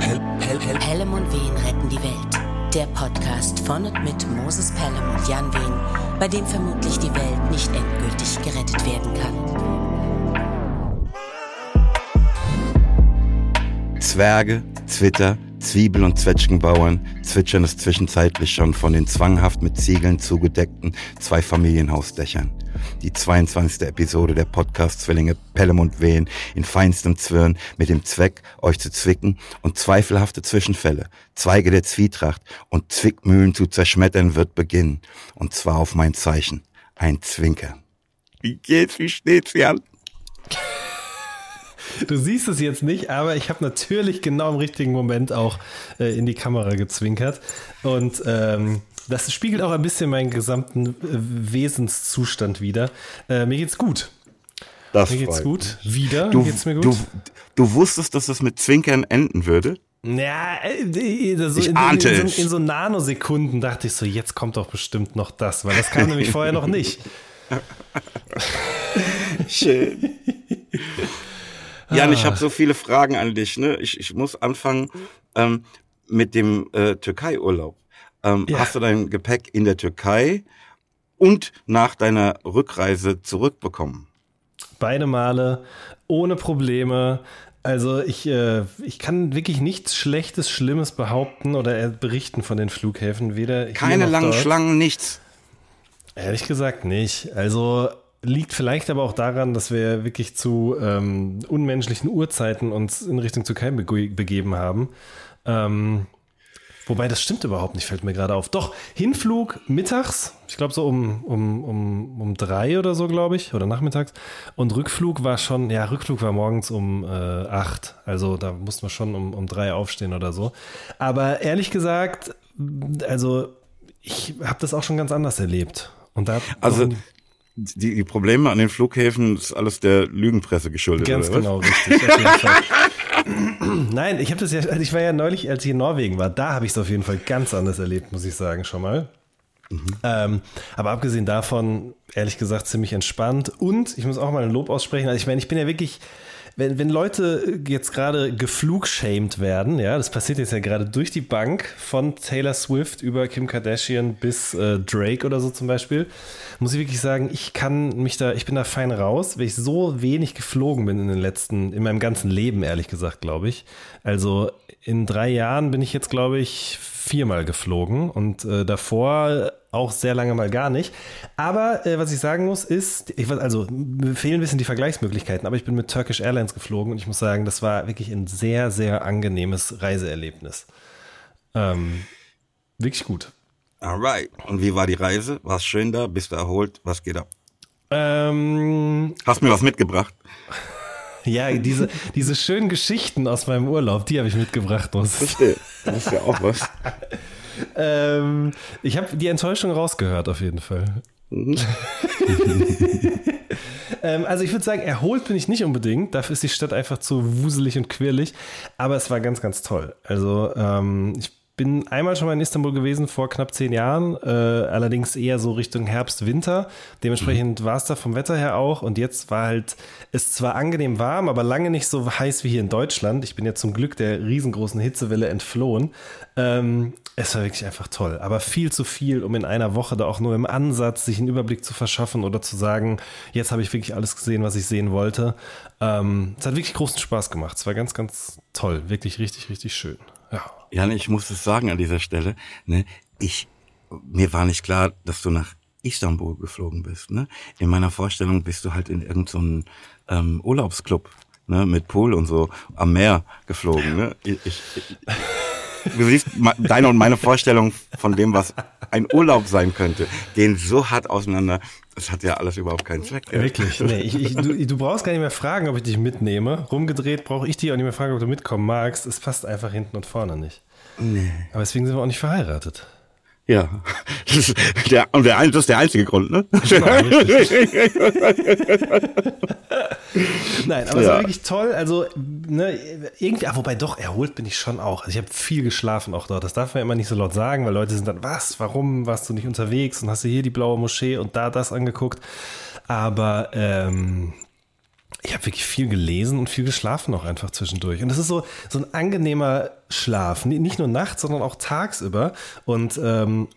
Pel Pel Pel Pelham und Wehen retten die Welt. Der Podcast von und mit Moses Pelham und Jan Wehen, bei dem vermutlich die Welt nicht endgültig gerettet werden kann. Zwerge, Zwitter, Zwiebel- und Zwetschgenbauern zwitschern es zwischenzeitlich schon von den zwanghaft mit Ziegeln zugedeckten zwei Familienhausdächern. Die 22. Episode der Podcast-Zwillinge Pelham und Wehen in feinstem Zwirn mit dem Zweck, euch zu zwicken und zweifelhafte Zwischenfälle, Zweige der Zwietracht und Zwickmühlen zu zerschmettern wird beginnen. Und zwar auf mein Zeichen. Ein Zwinker. Wie geht's? Wie steht's, Jan? Du siehst es jetzt nicht, aber ich habe natürlich genau im richtigen Moment auch äh, in die Kamera gezwinkert. Und ähm, das spiegelt auch ein bisschen meinen gesamten äh, Wesenszustand wider. Äh, mir geht's gut. Das Mir geht's gut. Wieder Du, geht's mir gut. Du, du wusstest, dass es mit Zwinkern enden würde? ja, äh, so Ich in, ahnte in, in, es. so, in so Nanosekunden dachte ich so, jetzt kommt doch bestimmt noch das, weil das kam nämlich vorher noch nicht. Schön. Jan, ich habe so viele Fragen an dich. Ne? Ich, ich muss anfangen ähm, mit dem äh, Türkei-Urlaub. Ähm, Ja. Hast du dein Gepäck in der Türkei und nach deiner Rückreise zurückbekommen? Beide Male ohne Probleme. Also ich, äh, ich kann wirklich nichts Schlechtes, Schlimmes behaupten oder berichten von den Flughäfen. Weder Keine langen dort. Schlangen, nichts. Ehrlich gesagt nicht. Also liegt vielleicht aber auch daran, dass wir wirklich zu ähm, unmenschlichen Uhrzeiten uns in Richtung Türkei bege begeben haben. Ähm, wobei das stimmt überhaupt nicht, fällt mir gerade auf. Doch, Hinflug mittags, ich glaube so um, um, um, um drei oder so, glaube ich, oder nachmittags. Und Rückflug war schon, ja, Rückflug war morgens um äh, acht. Also da mussten wir schon um, um drei aufstehen oder so. Aber ehrlich gesagt, also ich habe das auch schon ganz anders erlebt. Und da Also die, die Probleme an den Flughäfen ist alles der Lügenpresse geschuldet. Ganz genau, richtig. Nein, ich habe das ja, also ich war ja neulich, als ich in Norwegen war, da habe ich es auf jeden Fall ganz anders erlebt, muss ich sagen, schon mal. Ähm, aber abgesehen davon, ehrlich gesagt, ziemlich entspannt. Und ich muss auch mal ein Lob aussprechen. Also ich meine, ich bin ja wirklich, wenn, wenn Leute jetzt gerade geflugshamed werden, ja, das passiert jetzt ja gerade durch die Bank von Taylor Swift über Kim Kardashian bis äh, Drake oder so zum Beispiel, muss ich wirklich sagen, ich kann mich da, ich bin da fein raus, weil ich so wenig geflogen bin in den letzten, in meinem ganzen Leben, ehrlich gesagt, glaube ich. Also in drei Jahren bin ich jetzt, glaube ich, viermal geflogen und äh, davor auch sehr lange mal gar nicht. Aber äh, was ich sagen muss, ist, ich weiß, also mir fehlen ein bisschen die Vergleichsmöglichkeiten, aber ich bin mit Turkish Airlines geflogen und ich muss sagen, das war wirklich ein sehr, sehr angenehmes Reiseerlebnis. Ähm, wirklich gut. Alright. Und wie war die Reise? War's schön da? Bist du erholt? Was geht ab? Ähm, Hast mir was mitgebracht? ja, diese, diese schönen Geschichten aus meinem Urlaub, die habe ich mitgebracht. Verstehe. Das ist ja auch was. Ähm, ich habe die Enttäuschung rausgehört, auf jeden Fall. ähm, also ich würde sagen, erholt bin ich nicht unbedingt. Dafür ist die Stadt einfach zu wuselig und quirlig. Aber es war ganz, ganz toll. Also ähm, ich bin einmal schon mal in Istanbul gewesen vor knapp zehn Jahren, äh, allerdings eher so Richtung Herbst, Winter. Dementsprechend war es da vom Wetter her auch. Und jetzt war halt es zwar angenehm warm, aber lange nicht so heiß wie hier in Deutschland. Ich bin ja zum Glück der riesengroßen Hitzewelle entflohen. Ähm, es war wirklich einfach toll, aber viel zu viel, um in einer Woche da auch nur im Ansatz sich einen Überblick zu verschaffen oder zu sagen, jetzt habe ich wirklich alles gesehen, was ich sehen wollte. Ähm, es hat wirklich großen Spaß gemacht. Es war ganz, ganz toll. Wirklich richtig, richtig schön. Ja. Jan, ich muss es sagen an dieser Stelle, ne, ich, mir war nicht klar, dass du nach Istanbul geflogen bist, ne? In meiner Vorstellung bist du halt in irgendeinem ähm, Urlaubsclub, ne, mit Pool und so am Meer geflogen, ne? Ich, ich, du siehst deine und meine Vorstellung von dem, was ein Urlaub sein könnte, gehen so hart auseinander. Das hat ja alles überhaupt keinen Zweck. Ja. Wirklich. Nee, ich, ich, du, du brauchst gar nicht mehr fragen, ob ich dich mitnehme. Rumgedreht brauche ich dich auch nicht mehr fragen, ob du mitkommen magst. Es passt einfach hinten und vorne nicht. Nee. Aber deswegen sind wir auch nicht verheiratet. Ja, das ist der, und der, das ist der einzige Grund, ne? Nein, aber es Ja. war wirklich toll. Also, ne, irgendwie, ah, wobei doch, erholt bin ich schon auch. Also, ich habe viel geschlafen auch dort. Das darf man immer nicht so laut sagen, weil Leute sind dann, was, warum warst du nicht unterwegs und hast du hier die blaue Moschee und da das angeguckt. Aber, ähm, Ich habe wirklich viel gelesen und viel geschlafen auch einfach zwischendurch. Und das ist so, so ein angenehmer Schlaf. Nicht nur nachts, sondern auch tagsüber. Und ähm,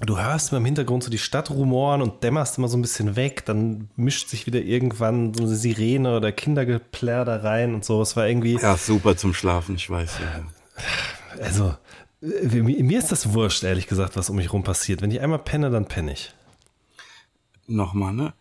du hörst immer im Hintergrund so die Stadt rumoren und dämmerst immer so ein bisschen weg. Dann mischt sich wieder irgendwann so eine Sirene oder Kindergeplärr da rein und so. Es war irgendwie. Ja, super zum Schlafen, ich weiß. Ja. Also, äh, mir ist das wurscht, ehrlich gesagt, was um mich rum passiert. Wenn ich einmal penne, dann penne ich. Nochmal, ne?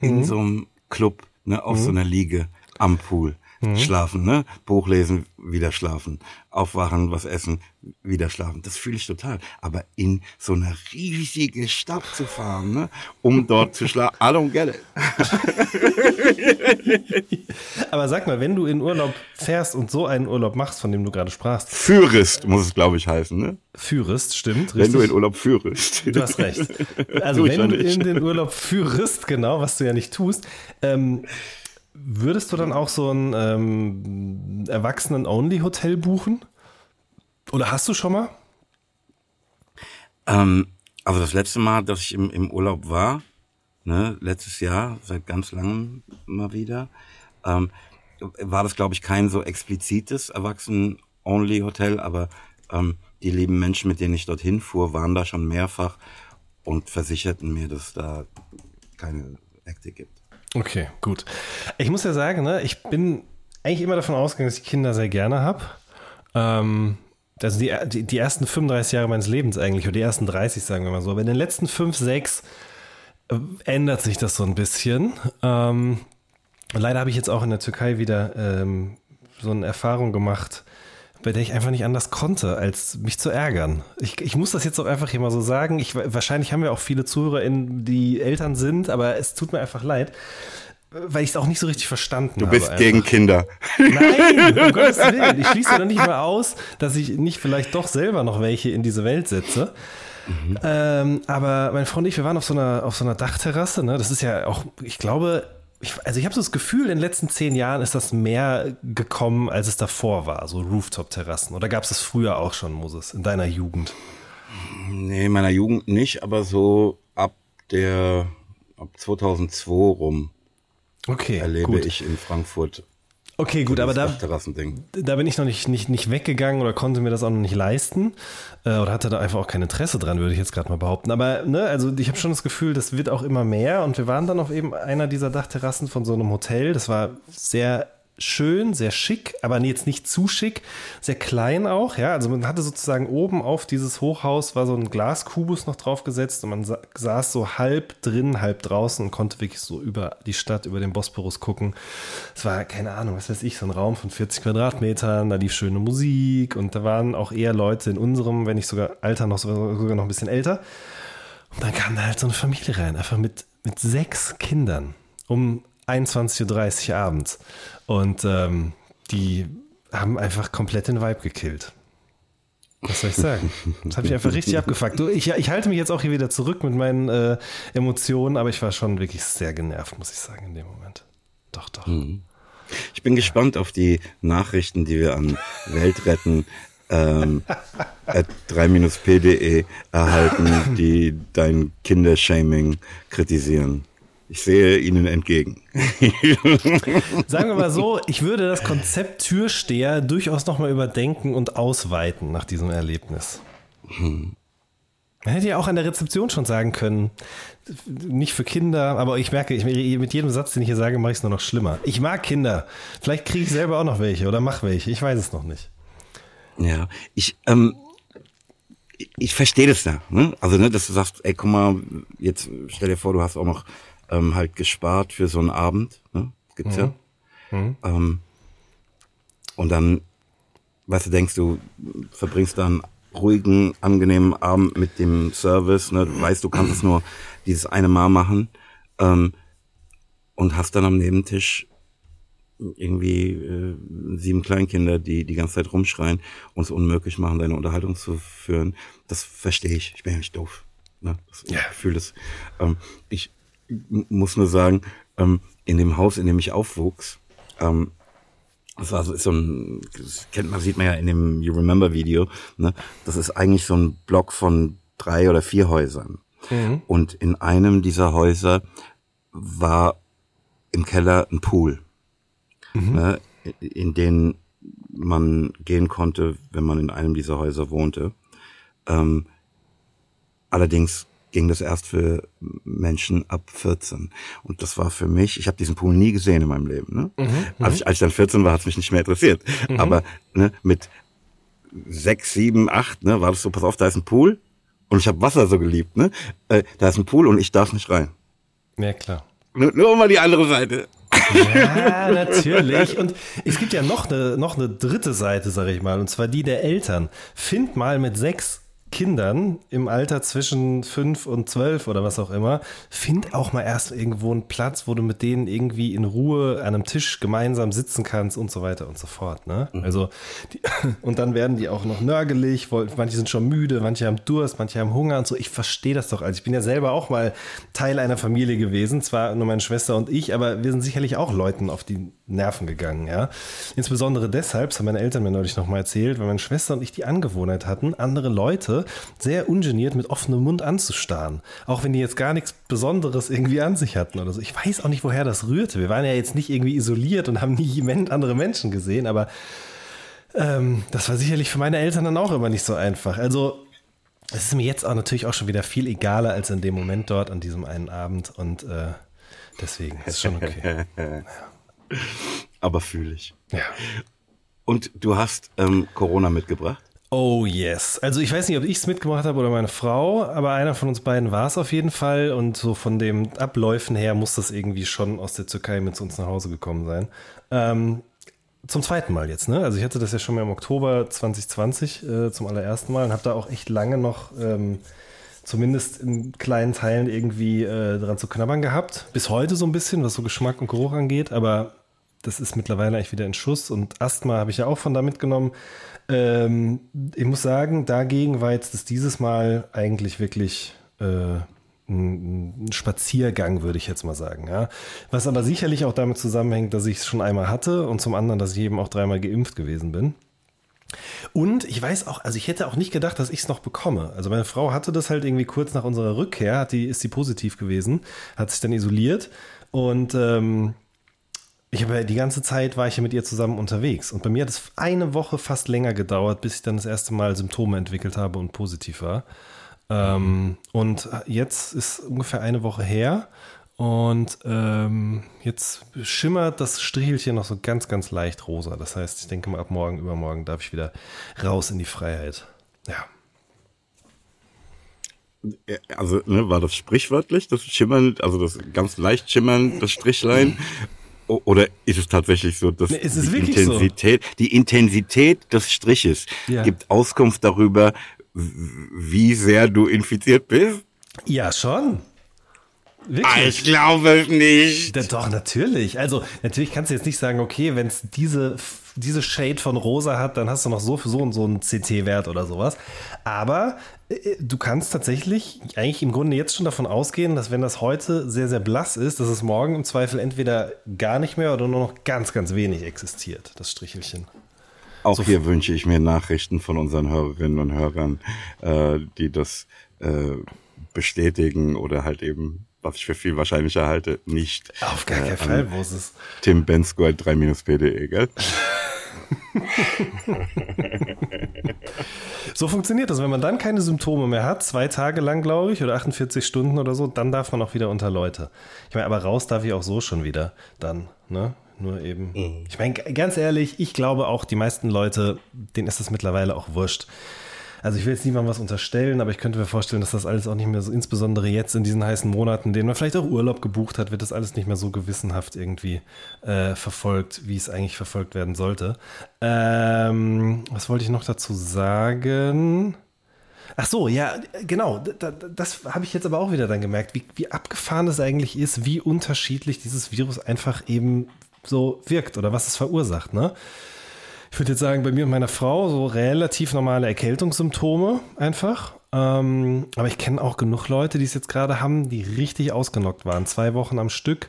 In mhm. so einem Club, ne, auf mhm. so einer Liege am Pool. Mhm. Schlafen, ne? Buch lesen, wieder schlafen. Aufwachen, was essen, wieder schlafen. Das fühle ich total. Aber in so eine riesige Stadt zu fahren, ne? Um dort zu schlafen. I don't get it. Aber sag mal, wenn du in Urlaub fährst und so einen Urlaub machst, von dem du gerade sprachst. Führest, muss es, glaube ich, heißen, ne? Führest, stimmt. Richtig. Wenn du in Urlaub führest. Du hast recht. Also wenn du in den Urlaub führest, genau, was du ja nicht tust, ähm, Würdest du dann auch so ein ähm, Erwachsenen-Only-Hotel buchen? Oder hast du schon mal? Ähm, also das letzte Mal, dass ich im, im Urlaub war, ne, letztes Jahr, seit ganz langem mal wieder, ähm, war das, glaube ich, kein so explizites Erwachsenen-Only-Hotel, aber ähm, die lieben Menschen, mit denen ich dorthin fuhr, waren da schon mehrfach und versicherten mir, dass da keine Akte gibt. Okay, gut. Ich muss ja sagen, ne, ich bin eigentlich immer davon ausgegangen, dass ich Kinder sehr gerne habe. Ähm, also die, die, die, ersten 35 Jahre meines Lebens eigentlich, oder die ersten 30, sagen wir mal so. Aber in den letzten 5, 6 äh, ändert sich das so ein bisschen. Ähm, leider habe ich jetzt auch in der Türkei wieder ähm, so eine Erfahrung gemacht, bei der ich einfach nicht anders konnte, als mich zu ärgern. Ich, ich muss das jetzt auch einfach hier mal so sagen. Ich, wahrscheinlich haben wir auch viele ZuhörerInnen, die Eltern sind, aber es tut mir einfach leid, weil ich es auch nicht so richtig verstanden habe. Du bist habe gegen Kinder. Nein, um Gottes Willen. Ich schließe doch nicht mal aus, dass ich nicht vielleicht doch selber noch welche in diese Welt setze. Mhm. Ähm, aber mein Freund und ich, wir waren auf so einer, auf so einer Dachterrasse. Ne? Das ist ja auch, ich glaube, ich, also ich habe so das Gefühl, in den letzten zehn Jahren ist das mehr gekommen, als es davor war, so Rooftop-Terrassen. Oder gab es das früher auch schon, Moses, in deiner Jugend? Nee, in meiner Jugend nicht, aber so ab der, ab 2002 rum. Okay, erlebe gut. ich in Frankfurt Okay, gut, aber da, da bin ich noch nicht, nicht, nicht weggegangen oder konnte mir das auch noch nicht leisten äh, oder hatte da einfach auch kein Interesse dran, würde ich jetzt gerade mal behaupten. Aber ne, also ich habe schon das Gefühl, das wird auch immer mehr und wir waren dann auf eben einer dieser Dachterrassen von so einem Hotel. Das war sehr schön, sehr schick, aber jetzt nicht zu schick, sehr klein auch, ja. Also man hatte sozusagen oben auf dieses Hochhaus war so ein Glaskubus noch draufgesetzt und man saß so halb drin, halb draußen und konnte wirklich so über die Stadt, über den Bosporus gucken. Es war, keine Ahnung, was weiß ich, so ein Raum von 40 Quadratmetern, da lief schöne Musik und da waren auch eher Leute in unserem, wenn nicht sogar Alter noch sogar noch ein bisschen älter. Und dann kam da halt so eine Familie rein, einfach mit, mit sechs Kindern um 21.30 Uhr abends. Und ähm, die haben einfach komplett den Vibe gekillt. Was soll ich sagen? Das habe ich einfach richtig abgefuckt. Du, ich, ich, halte mich jetzt auch hier wieder zurück mit meinen äh, Emotionen, aber ich war schon wirklich sehr genervt, muss ich sagen, in dem Moment. Doch, doch. Mhm. Ich bin gespannt auf die Nachrichten, die wir an Weltretten ähm, 3-p.de erhalten, die dein Kindershaming kritisieren. Ich sehe Ihnen entgegen. Sagen wir mal so, ich würde das Konzept Türsteher durchaus nochmal überdenken und ausweiten nach diesem Erlebnis. Hm. Man hätte ja auch an der Rezeption schon sagen können, nicht für Kinder, aber ich merke, ich, mit jedem Satz, den ich hier sage, mache ich es nur noch schlimmer. Ich mag Kinder. Vielleicht kriege ich selber auch noch welche oder mache welche. Ich weiß es noch nicht. Ja, ich, ähm, ich verstehe das da. Ne? Also, ne, dass du sagst, ey, guck mal, jetzt stell dir vor, du hast auch noch ähm, halt gespart für so einen Abend. Ne? Gibt's mhm. ja. Mhm. Ähm, und dann, weißt du, denkst du, verbringst dann ruhigen, angenehmen Abend mit dem Service. Ne? Du weißt, du kannst es nur dieses eine Mal machen. Ähm, und hast dann am Nebentisch irgendwie äh, sieben Kleinkinder, die die ganze Zeit rumschreien und es unmöglich machen, deine Unterhaltung zu führen. Das verstehe ich. Ich bin ja nicht doof. Ne? Das, ja. Ich fühle das. Ähm, ich muss nur sagen, ähm, in dem Haus, in dem ich aufwuchs, ähm, das war so, ist so ein, das kennt man, sieht man ja in dem You Remember Video, ne? Das ist eigentlich so ein Block von drei oder vier Häusern. Mhm. Und in einem dieser Häuser war im Keller ein Pool. mhm. ne, in denen man gehen konnte, wenn man in einem dieser Häuser wohnte. Ähm, allerdings ging das erst für Menschen ab 14. Und das war für mich, ich habe diesen Pool nie gesehen in meinem Leben. Ne? Mhm, als, ich, als ich dann 14 war, hat es mich nicht mehr interessiert. Mhm. Aber ne, mit sechs, sieben, acht, ne, war das so, pass auf, da ist ein Pool und ich habe Wasser so geliebt. Ne? Äh, da ist ein Pool und ich darf nicht rein. Ja, klar. Nur, nur mal die andere Seite. Ja, natürlich. Und es gibt ja noch eine, noch eine dritte Seite, sag ich mal, und zwar die der Eltern. Find mal mit sechs Kindern im Alter zwischen fünf und zwölf oder was auch immer, find auch mal erst irgendwo einen Platz, wo du mit denen irgendwie in Ruhe an einem Tisch gemeinsam sitzen kannst und so weiter und so fort. Ne? Mhm. Also die, und dann werden die auch noch nörgelig, manche sind schon müde, manche haben Durst, manche haben Hunger und so. Ich verstehe das doch. Also ich bin ja selber auch mal Teil einer Familie gewesen, zwar nur meine Schwester und ich, aber wir sind sicherlich auch Leuten auf die Nerven gegangen. Ja, insbesondere deshalb, das haben meine Eltern mir neulich noch mal erzählt, weil meine Schwester und ich die Angewohnheit hatten, andere Leute sehr ungeniert mit offenem Mund anzustarren. Auch wenn die jetzt gar nichts Besonderes irgendwie an sich hatten oder so. Ich weiß auch nicht, woher das rührte. Wir waren ja jetzt nicht irgendwie isoliert und haben nie andere Menschen gesehen, aber ähm, das war sicherlich für meine Eltern dann auch immer nicht so einfach. Also es ist mir jetzt auch natürlich auch schon wieder viel egaler als in dem Moment dort an diesem einen Abend und äh, deswegen ist schon okay. ja. Aber fühle ich. Ja. Und du hast ähm, Corona mitgebracht? Oh yes. Also ich weiß nicht, ob ich es mitgemacht habe oder meine Frau, aber einer von uns beiden war es auf jeden Fall. Und so von den Abläufen her muss das irgendwie schon aus der Türkei mit zu uns nach Hause gekommen sein. Ähm, zum zweiten Mal jetzt, ne? Also ich hatte das ja schon mal im Oktober 2020 äh, zum allerersten Mal und habe da auch echt lange noch ähm, zumindest in kleinen Teilen irgendwie äh, dran zu knabbern gehabt. Bis heute so ein bisschen, was so Geschmack und Geruch angeht, aber das ist mittlerweile eigentlich wieder in Schuss und Asthma habe ich ja auch von da mitgenommen. Ähm, ich muss sagen, dagegen war jetzt das dieses Mal eigentlich wirklich äh, ein Spaziergang, würde ich jetzt mal sagen. Ja. Was aber sicherlich auch damit zusammenhängt, dass ich es schon einmal hatte und zum anderen, dass ich eben auch dreimal geimpft gewesen bin. Und ich weiß auch, also ich hätte auch nicht gedacht, dass ich es noch bekomme. Also meine Frau hatte das halt irgendwie kurz nach unserer Rückkehr, hat die, ist sie positiv gewesen, hat sich dann isoliert und ähm, ich habe die ganze Zeit war ich ja mit ihr zusammen unterwegs und bei mir hat es eine Woche fast länger gedauert, bis ich dann das erste Mal Symptome entwickelt habe und positiv war. Ähm, und jetzt ist ungefähr eine Woche her und ähm, jetzt schimmert das Strichelchen noch so ganz, ganz leicht rosa. Das heißt, ich denke mal, ab morgen, übermorgen darf ich wieder raus in die Freiheit. Ja. Also ne, war das sprichwörtlich, das Schimmern, also das ganz leicht Schimmern, das Strichlein? Oder ist es tatsächlich so, dass nee, die Intensität, so? die Intensität des Striches ja. gibt Auskunft darüber, wie sehr du infiziert bist? Ja, schon. Wirklich? Ah, ich glaube nicht. Doch, natürlich. Also, natürlich kannst du jetzt nicht sagen, okay, wenn es diese, diese Shade von rosa hat, dann hast du noch so, so und so einen CT-Wert oder sowas. Aber äh, du kannst tatsächlich eigentlich im Grunde jetzt schon davon ausgehen, dass wenn das heute sehr, sehr blass ist, dass es morgen im Zweifel entweder gar nicht mehr oder nur noch ganz, ganz wenig existiert, das Strichelchen. Auch so hier wünsche ich mir Nachrichten von unseren Hörerinnen und Hörern, äh, die das äh, bestätigen oder halt eben, was ich für viel wahrscheinlicher halte, nicht. Auf gar keinen äh, Fall, wo ist es? Tim Bensko 3-pde, gell? so funktioniert das. Wenn man dann keine Symptome mehr hat, zwei Tage lang, glaube ich, oder 48 Stunden oder so, dann darf man auch wieder unter Leute. Ich meine, aber raus darf ich auch so schon wieder dann, ne? Nur eben. Mhm. Ich meine, ganz ehrlich, ich glaube auch, die meisten Leute, denen ist das mittlerweile auch wurscht. Also ich will jetzt niemandem was unterstellen, aber ich könnte mir vorstellen, dass das alles auch nicht mehr so, insbesondere jetzt in diesen heißen Monaten, denen man vielleicht auch Urlaub gebucht hat, wird das alles nicht mehr so gewissenhaft irgendwie äh, verfolgt, wie es eigentlich verfolgt werden sollte. Ähm, was wollte ich noch dazu sagen? Ach so, ja, genau. Das, das habe ich jetzt aber auch wieder dann gemerkt, wie, wie abgefahren es eigentlich ist, wie unterschiedlich dieses Virus einfach eben so wirkt oder was es verursacht. Ne? Ich würde jetzt sagen, bei mir und meiner Frau so relativ normale Erkältungssymptome einfach. Ähm, aber ich kenne auch genug Leute, die es jetzt gerade haben, die richtig ausgenockt waren. Zwei Wochen am Stück,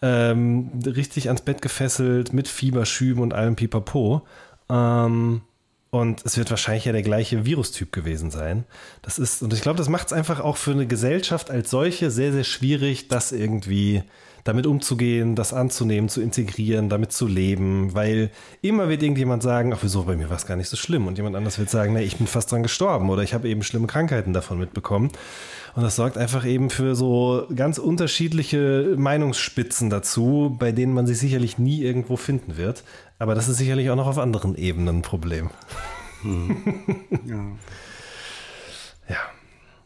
ähm, richtig ans Bett gefesselt, mit Fieberschüben und allem Pipapo. Ähm, und es wird wahrscheinlich ja der gleiche Virustyp gewesen sein. Das ist, und ich glaube, das macht es einfach auch für eine Gesellschaft als solche sehr, sehr schwierig, das irgendwie damit umzugehen, das anzunehmen, zu integrieren, damit zu leben, weil immer wird irgendjemand sagen, ach wieso, bei mir war es gar nicht so schlimm und jemand anders wird sagen, nee, ich bin fast dran gestorben oder ich habe eben schlimme Krankheiten davon mitbekommen. Und das sorgt einfach eben für so ganz unterschiedliche Meinungsspitzen dazu, bei denen man sich sicherlich nie irgendwo finden wird. Aber das ist sicherlich auch noch auf anderen Ebenen ein Problem. Hm. Ja. ja.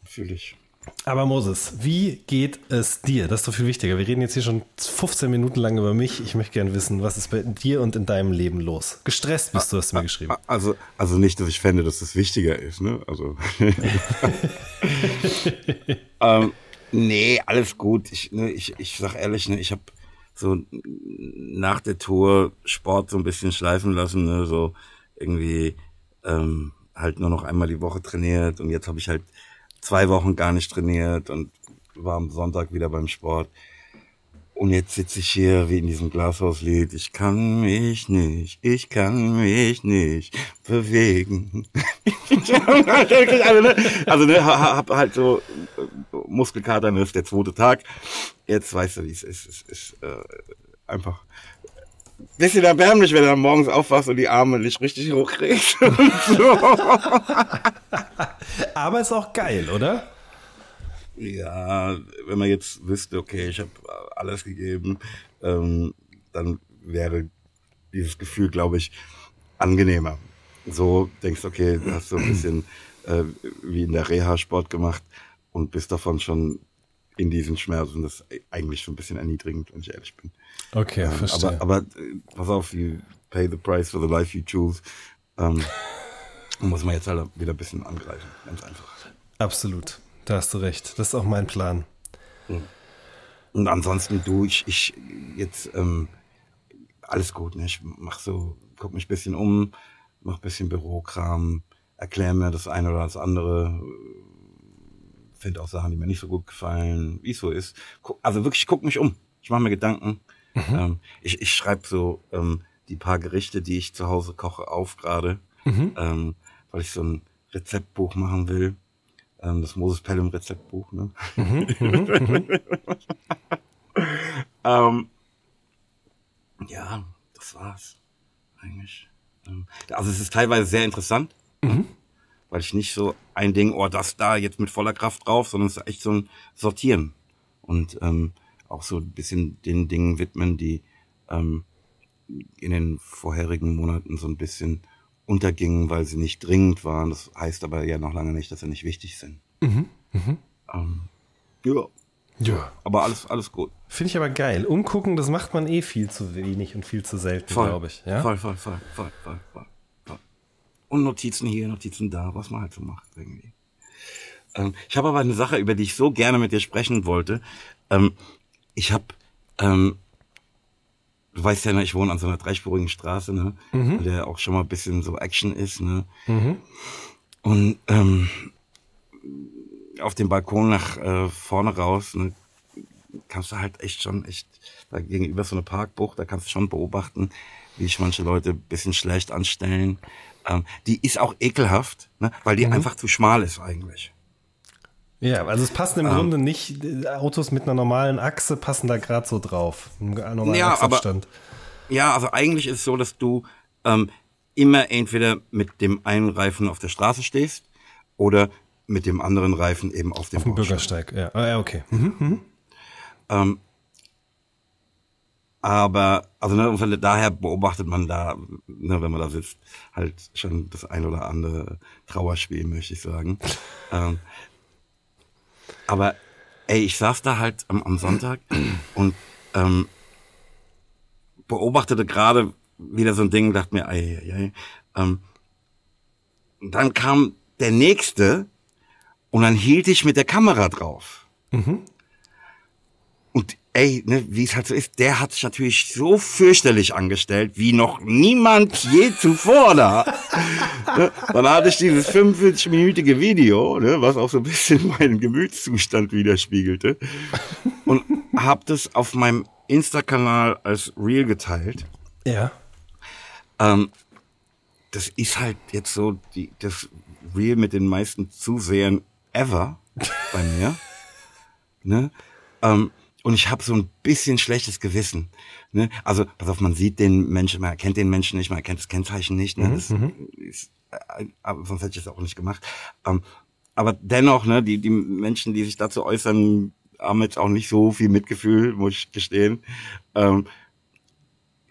Fühle ich. Aber Moses, wie geht es dir? Das ist doch viel wichtiger. Wir reden jetzt hier schon 15 Minuten lang über mich. Ich möchte gerne wissen, was ist bei dir und in deinem Leben los? Gestresst bist du, hast du mir geschrieben. Also, also nicht, dass ich fände, dass das wichtiger ist, ne? Also. ähm, nee, alles gut. Ich, ne, ich, ich sag ehrlich, ne, ich habe so nach der Tour Sport so ein bisschen schleifen lassen, ne? So irgendwie ähm, halt nur noch einmal die Woche trainiert und jetzt habe ich halt zwei Wochen gar nicht trainiert und war am Sonntag wieder beim Sport. Und jetzt sitze ich hier wie in diesem Glashauslied. Ich kann mich nicht, ich kann mich nicht bewegen. also, ne, also ne, hab halt so äh, Muskelkater, das ist der zweite Tag. Jetzt weißt du, wie es ist. Es ist äh, einfach bisschen erbärmlich, wenn du dann morgens aufwachst und die Arme nicht richtig hochkriegst. Aber ist auch geil, oder? Ja, wenn man jetzt wüsste, okay, ich habe alles gegeben, ähm, dann wäre dieses Gefühl, glaube ich, angenehmer. So denkst, okay, du hast so ein bisschen äh, wie in der Reha Sport gemacht und bist davon schon in diesen Schmerzen. Das ist eigentlich schon ein bisschen erniedrigend, wenn ich ehrlich bin. Okay, ähm, verstehe. Aber, aber äh, pass auf, you pay the price for the life you choose. Ähm, muss man jetzt halt wieder ein bisschen angreifen, ganz einfach. Absolut, da hast du recht. Das ist auch mein Plan. Und ansonsten du, ich, ich jetzt ähm, alles gut, ne? Ich mach so, guck mich ein bisschen um, mach ein bisschen Bürokram, erklär mir das eine oder das andere, finde auch Sachen, die mir nicht so gut gefallen, wie es so ist. Also wirklich, guck mich um. Ich mache mir Gedanken. Mhm. Ähm, ich ich schreibe so ähm, die paar Gerichte, die ich zu Hause koche, auf gerade, mhm. ähm, weil ich so ein Rezeptbuch machen will. Ähm, das Moses Pelham Rezeptbuch. Ne? Mhm. mhm. ähm, ja, das war's eigentlich. Ähm, also es ist teilweise sehr interessant. Mhm weil ich nicht so ein Ding, oh, das da jetzt mit voller Kraft drauf, sondern es ist echt so ein Sortieren und ähm, auch so ein bisschen den Dingen widmen, die ähm, in den vorherigen Monaten so ein bisschen untergingen, weil sie nicht dringend waren. Das heißt aber ja noch lange nicht, dass sie nicht wichtig sind. Mhm, mh. ähm, ja. Ja. Aber alles, alles gut. Finde ich aber geil. Umgucken, das macht man eh viel zu wenig und viel zu selten, glaube ich. Ja? Voll, voll, voll, voll, voll, voll. Und Notizen hier, Notizen da, was man halt so macht irgendwie. Ähm, ich habe aber eine Sache, über die ich so gerne mit dir sprechen wollte. Ähm, ich habe, ähm, du weißt ja, ne, ich wohne an so einer dreispurigen Straße, ne, mhm. der auch schon mal ein bisschen so Action ist, ne. Mhm. Und ähm, auf dem Balkon nach äh, vorne raus, ne, kannst du halt echt schon echt da gegenüber so eine Parkbucht, da kannst du schon beobachten, wie sich manche Leute ein bisschen schlecht anstellen, ähm, die ist auch ekelhaft, ne? weil die mhm. einfach zu schmal ist eigentlich. Ja, also es passen im ähm, Grunde nicht, Autos mit einer normalen Achse passen da gerade so drauf. ja, aber, ja, also eigentlich ist es so, dass du ähm, immer entweder mit dem einen Reifen auf der Straße stehst oder mit dem anderen Reifen eben auf dem, auf dem Bürgersteig. Ja, ah, ja okay. Mhm, mhm. Ähm, aber, also ne, daher beobachtet man da, ne, wenn man da sitzt, halt schon das ein oder andere Trauerspiel, möchte ich sagen. ähm, aber ey, ich saß da halt am, am Sonntag und ähm, beobachtete gerade wieder so ein Ding, dachte mir, ey, ey, ey. Ähm, dann kam der nächste und dann hielt ich mit der Kamera drauf. Mhm. Und ey, ne, wie es halt so ist, der hat sich natürlich so fürchterlich angestellt, wie noch niemand je zuvor da. ne, dann hatte ich dieses 45-minütige Video, ne, was auch so ein bisschen meinen Gemütszustand widerspiegelte. Und hab das auf meinem Insta-Kanal als Reel geteilt. Ja. Ähm, das ist halt jetzt so die, das Reel mit den meisten Zusehern ever bei mir. ne? Ähm, und ich habe so ein bisschen schlechtes Gewissen. Ne? Also, pass auf, man sieht den Menschen, man erkennt den Menschen nicht, man erkennt das Kennzeichen nicht. Ne? Das ist, äh, aber sonst hätte ich es auch nicht gemacht. Ähm, aber dennoch, ne, die, die Menschen, die sich dazu äußern, haben jetzt auch nicht so viel Mitgefühl, muss ich gestehen. Ähm,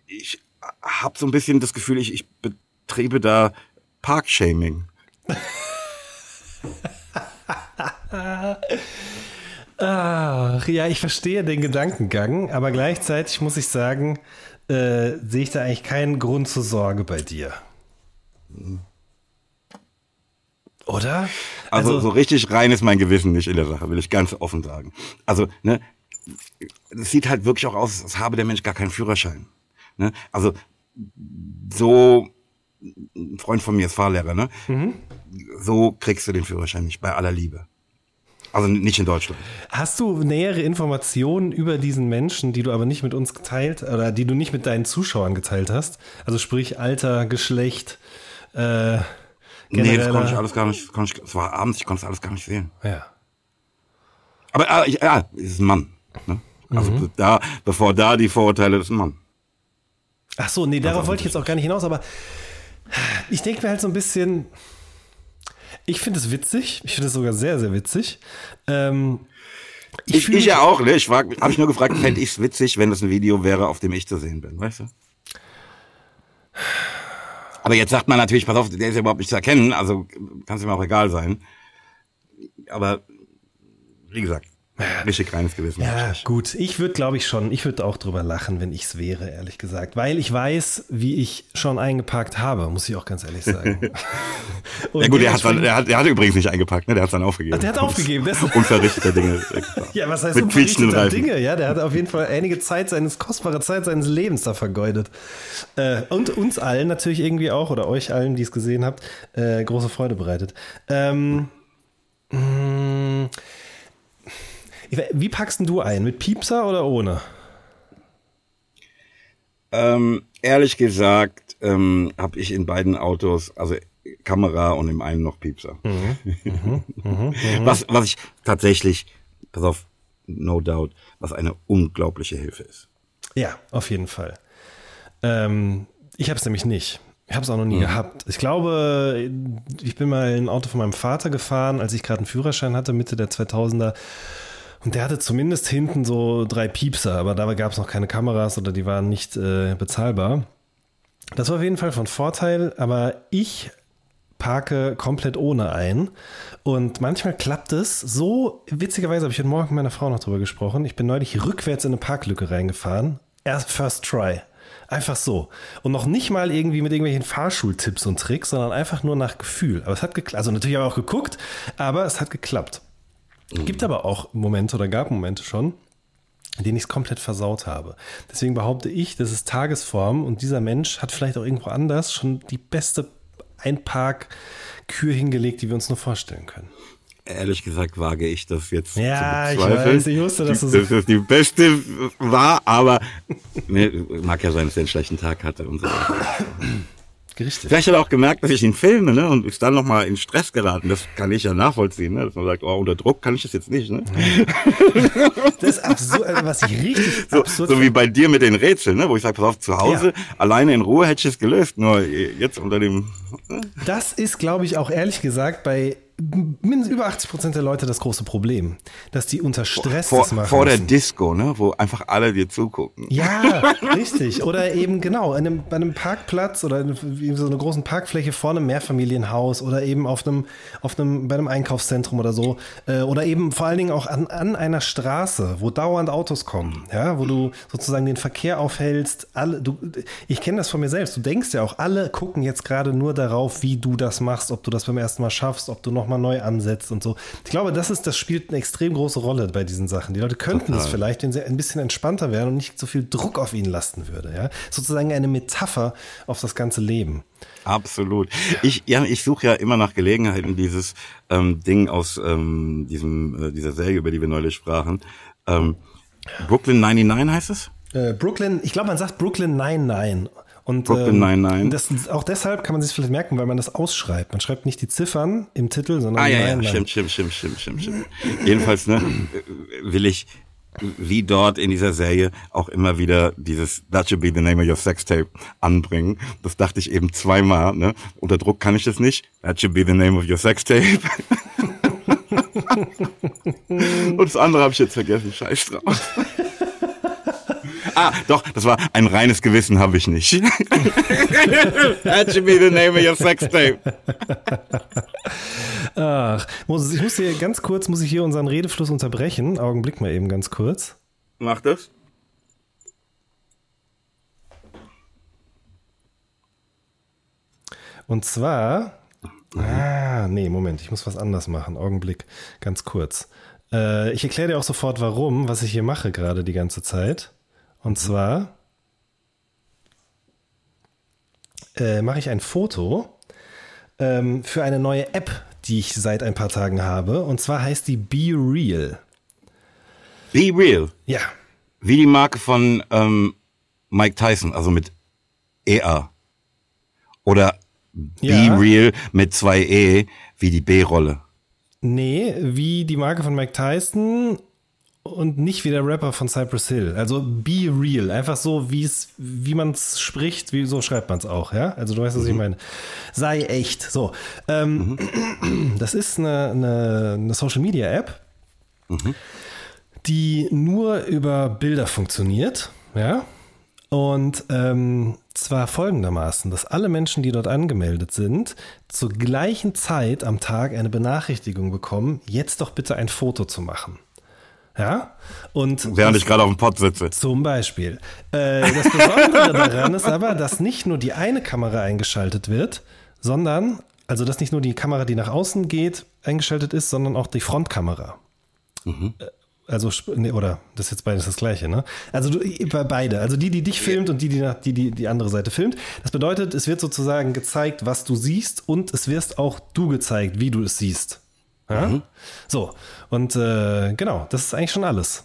ich habe so ein bisschen das Gefühl, ich, ich betriebe da Parkshaming. Ach, ja, ich verstehe den Gedankengang, aber gleichzeitig muss ich sagen, äh, sehe ich da eigentlich keinen Grund zur Sorge bei dir. Oder? Also, also, so richtig rein ist mein Gewissen nicht in der Sache, will ich ganz offen sagen. Also, ne, es sieht halt wirklich auch aus, als habe der Mensch gar keinen Führerschein. Ne? Also, so, ein Freund von mir ist Fahrlehrer, ne? Mhm. So kriegst du den Führerschein nicht, bei aller Liebe. Also nicht in Deutschland. Hast du nähere Informationen über diesen Menschen, die du aber nicht mit uns geteilt oder die du nicht mit deinen Zuschauern geteilt hast? Also sprich Alter, Geschlecht, äh, Nee, das konnte ich alles gar nicht, konnte ich, es war abends, ich konnte es alles gar nicht sehen. Ja. Aber äh, ich, ja, es ist ein Mann. Ne? Also mhm. da, bevor da die Vorurteile, das ist ein Mann. Ach so, nee, darauf wollte ich jetzt auch gar nicht hinaus, aber ich denke mir halt so ein bisschen, ich finde es witzig, ich finde es sogar sehr, sehr witzig. Ähm, ich, ich, ich ja auch, ne? Ich habe ich nur gefragt, fände ich es witzig, wenn das ein Video wäre, auf dem ich zu sehen bin, weißt du? Aber jetzt sagt man natürlich, pass auf, der ist ja überhaupt nicht zu erkennen, also kann es ihm auch egal sein. Aber wie gesagt, Richtig reines Gewissen. Ja, gut. Ich würde, glaube ich, schon, ich würde auch drüber lachen, wenn ich es wäre, ehrlich gesagt. Weil ich weiß, wie ich schon eingeparkt habe, muss ich auch ganz ehrlich sagen. ja gut, der hat, dann, der, hat, der hat übrigens nicht eingepackt, ne? der hat es dann aufgegeben. Ach, der hat aufgegeben. Das unverrichteter Dinge. ja, was heißt Mit unverrichteter Dinge? Ja, der hat auf jeden Fall einige Zeit seines, kostbare Zeit seines Lebens da vergeudet. Äh, und uns allen natürlich irgendwie auch, oder euch allen, die es gesehen habt, äh, große Freude bereitet. Ähm, mh, mm, wie packst du ein? Mit Piepser oder ohne? Ähm, ehrlich gesagt ähm, habe ich in beiden Autos, also Kamera und im einen noch Piepser. Mhm. Mhm. Mhm. was, was ich tatsächlich, pass auf, no doubt, was eine unglaubliche Hilfe ist. Ja, auf jeden Fall. Ähm, ich habe es nämlich nicht. Ich habe es auch noch nie mhm. gehabt. Ich glaube, ich bin mal ein Auto von meinem Vater gefahren, als ich gerade einen Führerschein hatte, Mitte der 2000er. Und der hatte zumindest hinten so drei Piepser, aber dabei gab es noch keine Kameras oder die waren nicht äh, bezahlbar. Das war auf jeden Fall von Vorteil, aber ich parke komplett ohne ein. Und manchmal klappt es so, witzigerweise habe ich heute Morgen mit meiner Frau noch drüber gesprochen. Ich bin neulich rückwärts in eine Parklücke reingefahren. Erst First Try. Einfach so. Und noch nicht mal irgendwie mit irgendwelchen Fahrschultipps und Tricks, sondern einfach nur nach Gefühl. Aber es hat geklappt. Also natürlich habe ich auch geguckt, aber es hat geklappt. Gibt aber auch Momente oder gab Momente schon, in denen ich es komplett versaut habe. Deswegen behaupte ich, das ist Tagesform und dieser Mensch hat vielleicht auch irgendwo anders schon die beste Einparkkür hingelegt, die wir uns nur vorstellen können. Ehrlich gesagt wage ich das jetzt ja, zu bezweifeln. Ich, weiß, ich wusste, dass, die, so dass das die beste war, aber ne, mag ja sein, dass er einen schlechten Tag hatte und so weiter. Richtig. Vielleicht hat er auch gemerkt, dass ich ihn filme, ne? Und ist dann nochmal in Stress geraten. Das kann ich ja nachvollziehen, ne? Dass man sagt, oh, unter Druck kann ich das jetzt nicht, ne? Das ist absurd, also was ich richtig so, absurd So wie bei dir mit den Rätseln, ne? Wo ich sage, pass auf, zu Hause, ja. alleine in Ruhe hätte ich es gelöst. Nur jetzt unter dem. Ne? Das ist, glaube ich, auch ehrlich gesagt bei über 80 Prozent der Leute das große Problem, dass die unter Stress vor, das machen. Vor der Disco, ne, wo einfach alle dir zugucken. Ja, richtig. Oder eben genau, einem, bei einem Parkplatz oder in so einer großen Parkfläche vor einem Mehrfamilienhaus oder eben auf einem, auf einem, bei einem Einkaufszentrum oder so. Äh, oder eben vor allen Dingen auch an, an einer Straße, wo dauernd Autos kommen, ja, wo du sozusagen den Verkehr aufhältst. Alle, du, ich kenne das von mir selbst. Du denkst ja auch, alle gucken jetzt gerade nur darauf, wie du das machst, ob du das beim ersten Mal schaffst, ob du noch nochmal neu ansetzt und so. Ich glaube, das ist, das spielt eine extrem große Rolle bei diesen Sachen. Die Leute könnten es vielleicht, wenn sie ein bisschen entspannter wären und nicht so viel Druck auf ihnen lasten würde. Ja? Sozusagen eine Metapher auf das ganze Leben. Absolut. Ich, ja, ich suche ja immer nach Gelegenheiten, dieses ähm, Ding aus ähm, diesem, äh, dieser Serie, über die wir neulich sprachen. Ähm, Brooklyn 99 heißt es? Äh, Brooklyn, ich glaube, man sagt Brooklyn 99. Und Brooklyn ähm, Nine-Nine. Das, auch deshalb kann man sich vielleicht merken, weil man das ausschreibt. Man schreibt nicht die Ziffern im Titel, sondern ah, ja, ja, stimmt, stimmt, stimmt, stimmt, stimmt, stimmt. Jedenfalls ne, will ich wie dort in dieser Serie auch immer wieder dieses That should be the name of your sex tape anbringen. Das dachte ich eben zweimal. Ne? Unter Druck kann ich das nicht. That should be the name of your sex tape. Und das andere habe ich jetzt vergessen. Scheiß drauf. Ah, doch, das war ein reines Gewissen habe ich nicht. That should be the name of your sex tape. Ach, Moses, ich muss hier ganz kurz, muss ich hier unseren Redefluss unterbrechen. Augenblick mal eben ganz kurz. Mach das. Und zwar, ah, nee, Moment, ich muss was anders machen. Augenblick, ganz kurz. Äh, ich erkläre dir auch sofort, warum, was ich hier mache gerade die ganze Zeit. Und zwar äh, mache ich ein Foto ähm, für eine neue App, die ich seit ein paar Tagen habe. Und zwar heißt die Be Real. Be Real. Ja. Wie die Marke von ähm, Mike Tyson, also mit EA. Oder Be Ja. Real mit zwei E, wie die B-Rolle. Nee, wie die Marke von Mike Tyson und nicht wie der Rapper von Cypress Hill. Also be real, einfach so, wie es, wie man es spricht, wie so schreibt man es auch, ja. Also du weißt, was ich meine. Sei echt. So, ähm, das ist eine, eine, eine Social Media App, die nur über Bilder funktioniert, ja. Und ähm, zwar folgendermaßen, dass alle Menschen, die dort angemeldet sind, zur gleichen Zeit am Tag eine Benachrichtigung bekommen, jetzt doch bitte ein Foto zu machen. Ja? Und Während ich gerade auf dem Pott sitze. zum Beispiel. Äh, das Besondere daran ist aber, dass nicht nur die eine Kamera eingeschaltet wird, sondern, also dass nicht nur die Kamera, die nach außen geht, eingeschaltet ist, sondern auch die Frontkamera. Äh, Also, nee, oder das ist jetzt beides das gleiche, ne? Also du, bei beide. Also die, die dich filmt und die, die, nach- die, die die andere Seite filmt. Das bedeutet, es wird sozusagen gezeigt, was du siehst und es wirst auch du gezeigt, wie du es siehst. Ja? So, und äh, genau, das ist eigentlich schon alles.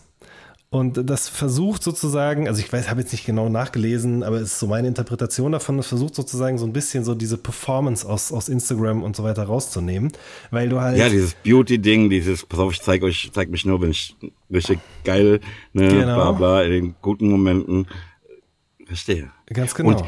Und das versucht sozusagen, also ich weiß, habe jetzt nicht genau nachgelesen, aber es ist so meine Interpretation davon, das versucht sozusagen so ein bisschen so diese Performance aus, aus Instagram und so weiter rauszunehmen, weil du halt. Ja, dieses Beauty-Ding, dieses, pass auf, ich zeig euch, zeig mich nur, wenn ich richtig geil, ne, Genau. bla bla, in den guten Momenten. Verstehe. Ganz genau. Und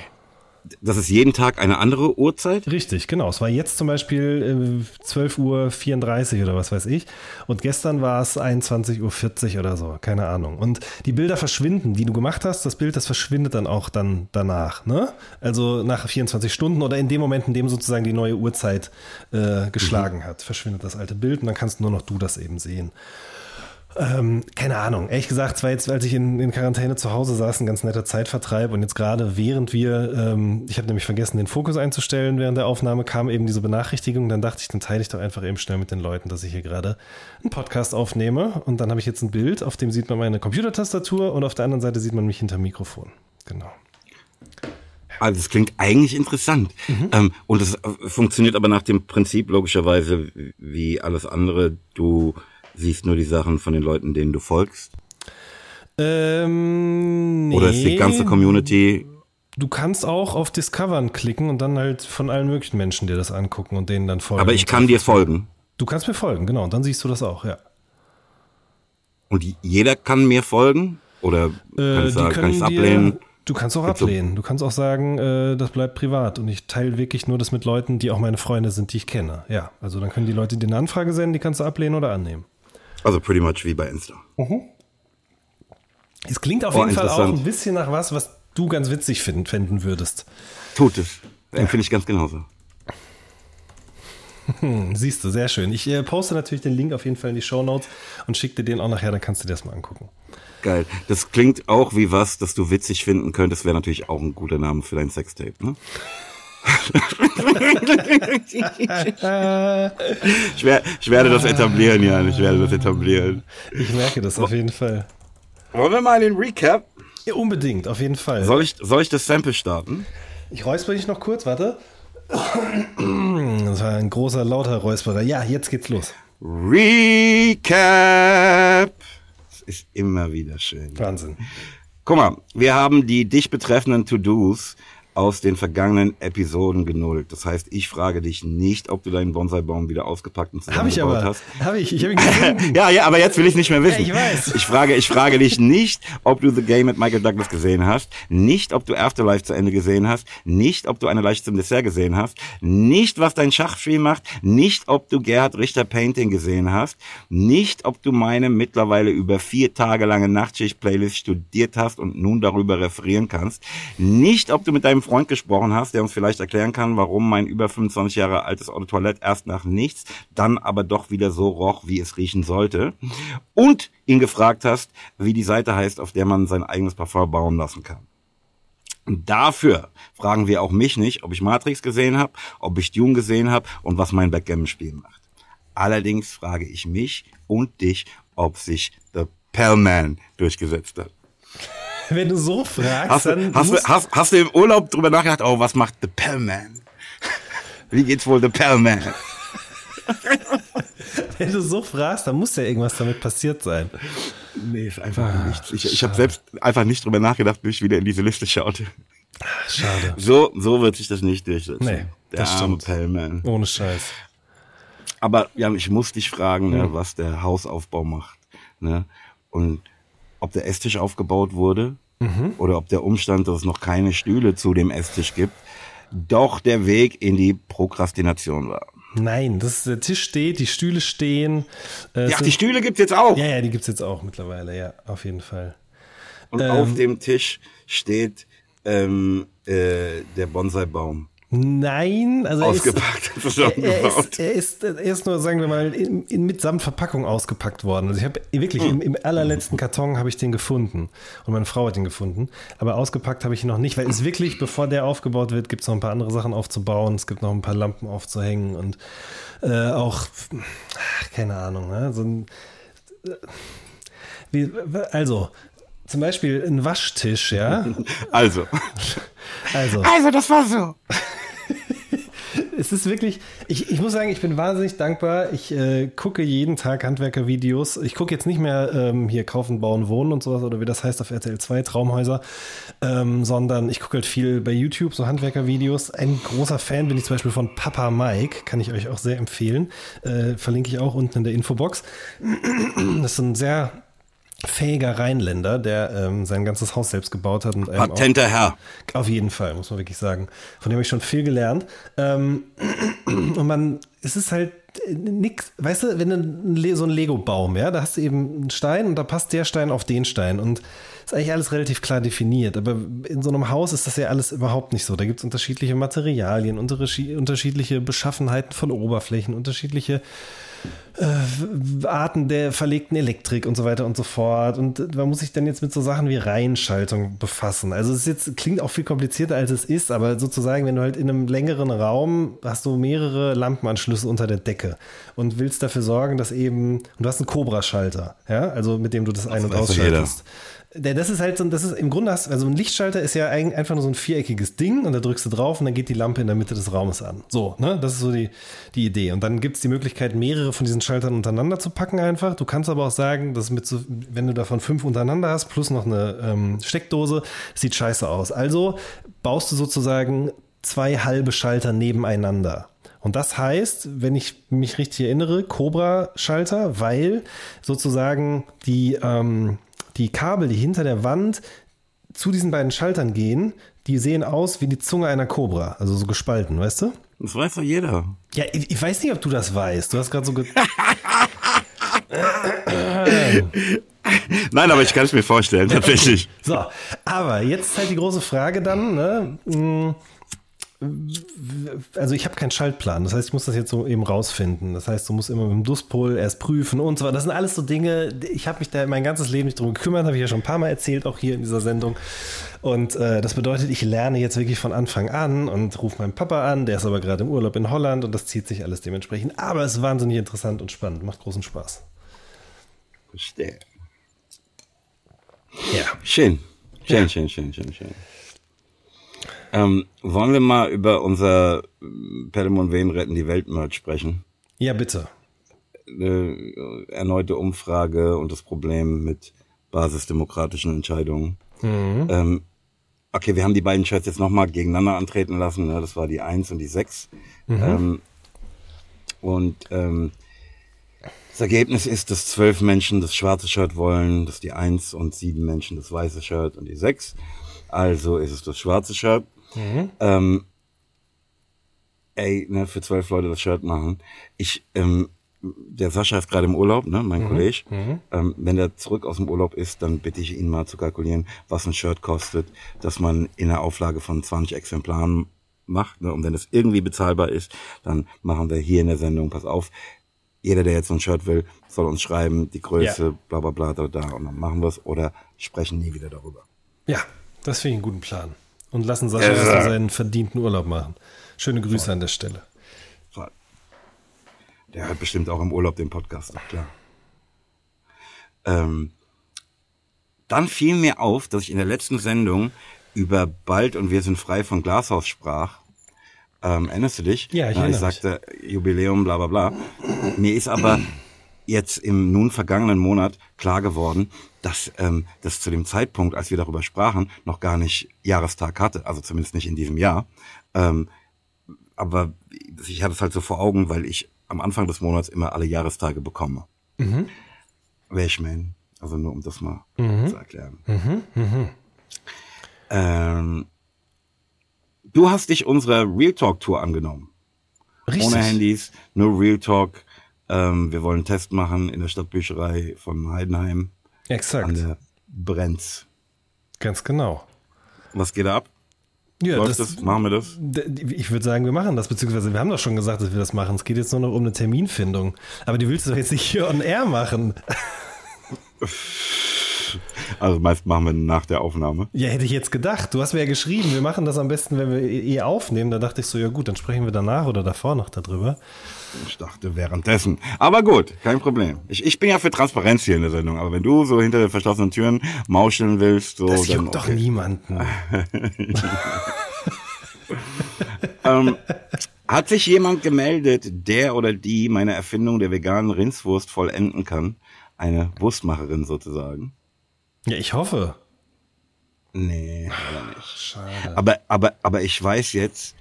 das ist jeden Tag eine andere Uhrzeit? Richtig, genau. Es war jetzt zum Beispiel äh, 12.34 Uhr oder was weiß ich. Und gestern war es 21.40 Uhr oder so, keine Ahnung. Und die Bilder verschwinden, die du gemacht hast, das Bild, das verschwindet dann auch dann danach. Ne? Also nach 24 Stunden oder in dem Moment, in dem sozusagen die neue Uhrzeit äh, geschlagen hat, verschwindet das alte Bild und dann kannst nur noch du das eben sehen. Ähm, keine Ahnung. Ehrlich gesagt, es war jetzt, als ich in, in Quarantäne zu Hause saß, ein ganz netter Zeitvertreib. Und jetzt gerade während wir, ähm, ich habe nämlich vergessen, den Fokus einzustellen während der Aufnahme, kam eben diese Benachrichtigung. Dann dachte ich, dann teile ich doch einfach eben schnell mit den Leuten, dass ich hier gerade einen Podcast aufnehme. Und dann habe ich jetzt ein Bild, auf dem sieht man meine Computertastatur und auf der anderen Seite sieht man mich hinter Mikrofon. Genau. Also es klingt eigentlich interessant. Mhm. Ähm, und es äh, funktioniert aber nach dem Prinzip logischerweise wie alles andere. Du siehst nur die Sachen von den Leuten, denen du folgst. Ähm, nee. Oder ist die ganze Community Du kannst auch auf Discovern klicken und dann halt von allen möglichen Menschen dir das angucken und denen dann folgen. Aber ich kann dir folgen. Du kannst mir folgen, genau. Und dann siehst du das auch, ja. Und jeder kann mir folgen? Oder kann Äh, ich sagen, kann ich es ablehnen? Du kannst auch Gibt's ablehnen. Du kannst auch sagen, äh, das bleibt privat. Und ich teile wirklich nur das mit Leuten, die auch meine Freunde sind, die ich kenne. Ja, also dann können die Leute dir eine Anfrage senden, die kannst du ablehnen oder annehmen. Also pretty much wie bei Insta. Es klingt auf Oh, jeden Fall auch ein bisschen nach was, was du ganz witzig finden, finden würdest. Tut es. Empfinde ich ganz genauso. Hm, siehst du, sehr schön. Ich äh, poste natürlich den Link auf jeden Fall in die Show Notes und schicke dir den auch nachher, dann kannst du dir das mal angucken. Geil. Das klingt auch wie was, das du witzig finden könntest. Wäre natürlich auch ein guter Name für dein Sextape, ne? ich, wer, ich werde das etablieren, Jan. Ich werde das etablieren. Ich merke das auf jeden Fall. Wollen wir mal den Recap? Ja, unbedingt, auf jeden Fall. Soll ich, soll ich das Sample starten? Ich räusper dich noch kurz, warte. Das war ein großer, lauter Räusperer. Ja, jetzt geht's los. Recap. Das ist immer wieder schön. Wahnsinn. Guck mal, wir haben die dich betreffenden To-Dos aus den vergangenen Episoden genullt. Das heißt, ich frage dich nicht, ob du deinen Bonsai-Baum wieder ausgepackt und Hab ich zusammengebaut aber. hast. Hab ich. Ich habe ihn gefunden. Ja, ja, aber jetzt will ich nicht mehr wissen. Ja, ich weiß. Ich frage, ich frage dich nicht, ob du The Game mit Michael Douglas gesehen hast, nicht, ob du Afterlife zu Ende gesehen hast, nicht, ob du eine Leiche zum Dessert gesehen hast, nicht, was dein Schachspiel macht, nicht, ob du Gerhard Richter Painting gesehen hast, nicht, ob du meine mittlerweile über vier Tage lange Nachtschicht-Playlist studiert hast und nun darüber referieren kannst, nicht, ob du mit deinem Freund gesprochen hast, der uns vielleicht erklären kann, warum mein über 25 Jahre altes de Toilette erst nach nichts, dann aber doch wieder so roch, wie es riechen sollte, und ihn gefragt hast, wie die Seite heißt, auf der man sein eigenes Parfum bauen lassen kann. Dafür fragen wir auch mich nicht, ob ich Matrix gesehen habe, ob ich Dune gesehen habe und was mein Backgammon-Spiel macht. Allerdings frage ich mich und dich, ob sich The Pellman durchgesetzt hat. Wenn du so fragst, Hast dann du, hast, du, hast, hast du im Urlaub drüber nachgedacht, oh, was macht The Pellman? Wie geht's wohl The Pellman? wenn du so fragst, dann muss ja irgendwas damit passiert sein. Nee, ist einfach nichts. Ich, ich habe selbst einfach nicht drüber nachgedacht, bis ich wieder in diese Liste schaute. Schade. So, so wird sich das nicht durchsetzen. Nee, Der das arme stimmt. Pellman. Ohne Scheiß. Aber ja, ich muss dich fragen, ne, was der Hausaufbau macht. Ne? Und ob der Esstisch aufgebaut wurde oder ob der Umstand, dass es noch keine Stühle zu dem Esstisch gibt, doch der Weg in die Prokrastination war. Nein, das ist, der Tisch steht, die Stühle stehen. Äh, Ja, es die sind- Stühle gibt's jetzt auch. ja, ja, die gibt's jetzt auch mittlerweile, ja, auf jeden Fall. Und Ähm. auf dem Tisch steht ähm, äh, der Bonsai-Baum. Nein, also er ist, Ausgepackt, er ist, er ist, er ist nur, sagen wir mal, in, in, mitsamt Verpackung ausgepackt worden. Also ich habe wirklich im, im allerletzten Karton habe ich den gefunden und meine Frau hat den gefunden, aber ausgepackt habe ich ihn noch nicht, weil es wirklich, bevor der aufgebaut wird, gibt es noch ein paar andere Sachen aufzubauen. Es gibt noch ein paar Lampen aufzuhängen und äh, auch, ach, keine Ahnung, ne? so ein, äh, wie, also zum Beispiel ein Waschtisch, ja. Also, Also also das war so. Es ist wirklich, ich, ich muss sagen, ich bin wahnsinnig dankbar. Ich äh, gucke jeden Tag Handwerkervideos. Ich gucke jetzt nicht mehr ähm, hier Kaufen, Bauen, Wohnen und sowas oder wie das heißt auf RTL 2, Traumhäuser, ähm, sondern ich gucke halt viel bei YouTube, so Handwerkervideos. Ein großer Fan bin ich zum Beispiel von Papa Mike, kann ich euch auch sehr empfehlen. Äh, verlinke ich auch unten in der Infobox. Das ist ein sehr fähiger Rheinländer, der ähm, sein ganzes Haus selbst gebaut hat und Patenter Herr. auf jeden Fall, muss man wirklich sagen. Von dem habe ich schon viel gelernt. Ähm, und man, es ist halt nix, weißt du, wenn du so ein Lego-Baum, ja, da hast du eben einen Stein und da passt der Stein auf den Stein und ist eigentlich alles relativ klar definiert. Aber in so einem Haus ist das ja alles überhaupt nicht so. Da gibt es unterschiedliche Materialien, unterschi- unterschiedliche Beschaffenheiten von Oberflächen, unterschiedliche äh, Arten der verlegten Elektrik und so weiter und so fort. Und man muss sich dann jetzt mit so Sachen wie Reihenschaltung befassen. Also es jetzt, klingt auch viel komplizierter, als es ist, aber sozusagen, wenn du halt in einem längeren Raum hast du mehrere Lampenanschlüsse unter der Decke und willst dafür sorgen, dass eben, und du hast einen Cobra-Schalter, ja, also mit dem du das ein- und doch jeder. Das ist halt so, das ist im Grunde hast, also ein Lichtschalter ist ja ein- einfach nur so ein viereckiges Ding und da drückst du drauf und dann geht die Lampe in der Mitte des Raumes an. So, ne? Das ist so die, die Idee. Und dann gibt es die Möglichkeit, mehrere von diesen Schaltern untereinander zu packen einfach. Du kannst aber auch sagen, dass mit so, wenn du davon fünf untereinander hast, plus noch eine ähm, Steckdose, sieht scheiße aus. Also baust du sozusagen zwei halbe Schalter nebeneinander. Und das heißt, wenn ich mich richtig erinnere, Cobra-Schalter, weil sozusagen die, ähm, die Kabel, die hinter der Wand zu diesen beiden Schaltern gehen, die sehen aus wie die Zunge einer Cobra, also so gespalten, weißt du? Das weiß doch jeder. Ja, ich, ich weiß nicht, ob du das weißt. Du hast gerade so. Ge Nein, aber ich kann es mir vorstellen, tatsächlich. so, aber jetzt ist halt die große Frage dann, ne? Also ich habe keinen Schaltplan, das heißt, ich muss das jetzt so eben rausfinden. Das heißt, du musst immer mit dem Duspol erst prüfen und so weiter. Das sind alles so Dinge, ich habe mich da mein ganzes Leben nicht drum gekümmert, habe ich ja schon ein paar Mal erzählt, auch hier in dieser Sendung. Und äh, das bedeutet, ich lerne jetzt wirklich von Anfang an und rufe meinen Papa an, der ist aber gerade im Urlaub in Holland und das zieht sich alles dementsprechend. Aber es ist wahnsinnig interessant und spannend, macht großen Spaß. Verstehe. Ja. Schön. Schön, schön, schön, schön, schön. Ähm, wollen wir mal über unser Pelham Wen retten die Welt Merch sprechen? Ja, bitte. Eine erneute Umfrage und das Problem mit basisdemokratischen Entscheidungen. Ähm, okay, wir haben die beiden Shirts jetzt nochmal gegeneinander antreten lassen. Ne? Das war die 1 und die 6. Mhm. Ähm, und ähm, das Ergebnis ist, dass zwölf Menschen das schwarze Shirt wollen, das die 1 und sieben Menschen das weiße Shirt und die 6. Also ist es das schwarze Shirt. Mhm. Ähm, ey, ne, für zwölf Leute das Shirt machen. Ich, ähm, der Sascha ist gerade im Urlaub, ne, mein mhm. Kollege. Mhm. Ähm, wenn er zurück aus dem Urlaub ist, dann bitte ich ihn mal zu kalkulieren, was ein Shirt kostet, dass man in einer Auflage von 20 Exemplaren macht. Ne? Und wenn es irgendwie bezahlbar ist, dann machen wir hier in der Sendung, pass auf, jeder, der jetzt so ein Shirt will, soll uns schreiben, die Größe, ja. bla bla bla, da, da, und dann machen wir es oder sprechen nie wieder darüber. Ja, das finde ich einen guten Plan. Und lassen Sascha äh. seinen verdienten Urlaub machen. Schöne Grüße Voll. an der Stelle. Voll. Der hat bestimmt auch im Urlaub den Podcast, klar. Ähm, dann fiel mir auf, dass ich in der letzten Sendung über Bald und wir sind frei von Glashaus sprach. Ähm, erinnerst du dich? Ja, ich Na, Ich sagte Jubiläum, bla bla bla. Mir ist aber jetzt im nun vergangenen Monat klar geworden, dass ähm, das zu dem Zeitpunkt, als wir darüber sprachen, noch gar nicht Jahrestag hatte, also zumindest nicht in diesem Jahr. Ähm, aber ich hatte es halt so vor Augen, weil ich am Anfang des Monats immer alle Jahrestage bekomme. Mhm. Welchman. Also nur um das mal mhm. zu erklären. Mhm. Mhm. Ähm, du hast dich unserer Real Talk Tour angenommen. Richtig. Ohne Handys, nur Real Talk. Ähm, wir wollen einen Test machen in der Stadtbücherei von Heidenheim. Exakt. An der Brenz. Ganz genau. Was geht da ab? Ja, Läuft das, das, Machen wir das? Ich würde sagen, wir machen das, beziehungsweise wir haben doch schon gesagt, dass wir das machen. Es geht jetzt nur noch um eine Terminfindung. Aber die willst du doch jetzt nicht hier on air machen. Also meist machen wir nach der Aufnahme. Ja, hätte ich jetzt gedacht. Du hast mir ja geschrieben, wir machen das am besten, wenn wir eh aufnehmen. Da dachte ich so, ja gut, dann sprechen wir danach oder davor noch darüber. Ich dachte währenddessen. Aber gut, kein Problem. Ich, ich bin ja für Transparenz hier in der Sendung. Aber wenn du so hinter den verschlossenen Türen mauscheln willst, so. Das juckt okay. doch niemanden. ähm, hat sich jemand gemeldet, der oder die meine Erfindung der veganen Rindswurst vollenden kann? Eine Wurstmacherin sozusagen. Ja, ich hoffe. Nee, leider nicht. Schade. Aber, aber, aber ich weiß jetzt,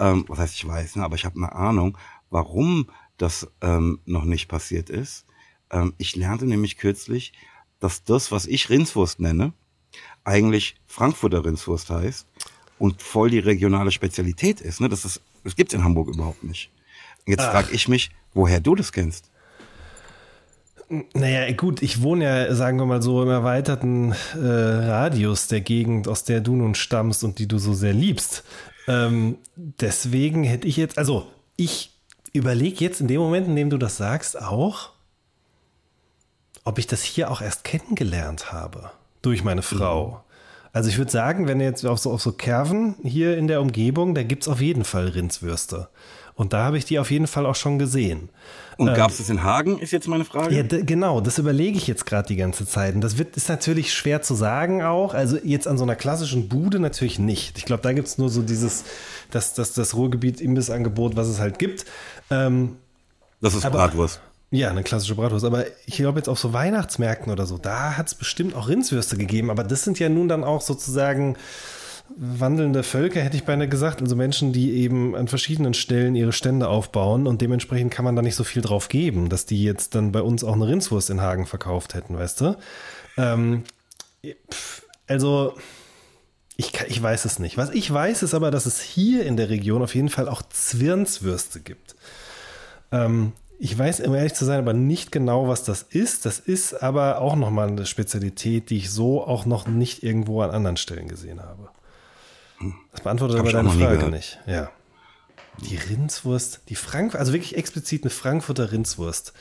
ähm, was heißt ich weiß, ne, aber ich habe eine Ahnung, warum das ähm, noch nicht passiert ist. Ähm, ich lernte nämlich kürzlich, dass das, was ich Rindswurst nenne, eigentlich Frankfurter Rindswurst heißt und voll die regionale Spezialität ist. Ne? Das, ist das gibt's in Hamburg überhaupt nicht. Jetzt frage ich mich, woher du das kennst. Naja, gut, ich wohne ja, sagen wir mal so, im erweiterten äh, Radius der Gegend, aus der du nun stammst und die du so sehr liebst. Ähm, deswegen hätte ich jetzt, also ich überlege jetzt in dem Moment, in dem du das sagst, auch, ob ich das hier auch erst kennengelernt habe durch meine Frau. Mhm. Also ich würde sagen, wenn jetzt auf so, auf so Kerven hier in der Umgebung, da gibt es auf jeden Fall Rindswürste. Und da habe ich die auf jeden Fall auch schon gesehen. Und ähm, gab es das in Hagen, ist jetzt meine Frage? Ja, genau, das überlege ich jetzt gerade die ganze Zeit. Und das wird, ist natürlich schwer zu sagen auch. Also jetzt an so einer klassischen Bude natürlich nicht. Ich glaube, da gibt es nur so dieses, das, das, das Ruhrgebiet-Imbissangebot, was es halt gibt. Ähm, das ist aber, Bratwurst. Ja, eine klassische Bratwurst. Aber ich glaube jetzt auf so Weihnachtsmärkten oder so, da hat es bestimmt auch Rindswürste gegeben. Aber das sind ja nun dann auch sozusagen wandelnde Völker, hätte ich beinahe gesagt. Also Menschen, die eben an verschiedenen Stellen ihre Stände aufbauen und dementsprechend kann man da nicht so viel drauf geben, dass die jetzt dann bei uns auch eine Rindswurst in Hagen verkauft hätten, weißt du? Ähm, also, ich, ich weiß es nicht. Was ich weiß, ist aber, dass es hier in der Region auf jeden Fall auch Zwirnswürste gibt. Ähm, ich weiß, um ehrlich zu sein, aber nicht genau, was das ist. Das ist aber auch nochmal eine Spezialität, die ich so auch noch nicht irgendwo an anderen Stellen gesehen habe. Das beantwortet aber deine Frage nicht. Ja. Die Rindswurst, die Frankfurt, also wirklich explizit eine Frankfurter Rindswurst.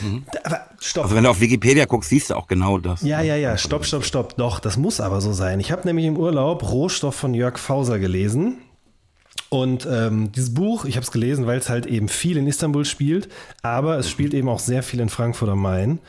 Mhm. Aber stopp. Also wenn du auf Wikipedia guckst, siehst du auch genau das. Ja, ja, ja, stopp, stopp, stopp. Doch, das muss aber so sein. Ich habe nämlich im Urlaub Rohstoff von Jörg Fauser gelesen. Und ähm, dieses Buch, ich habe es gelesen, weil es halt eben viel in Istanbul spielt, aber es spielt eben auch sehr viel in Frankfurt am Main.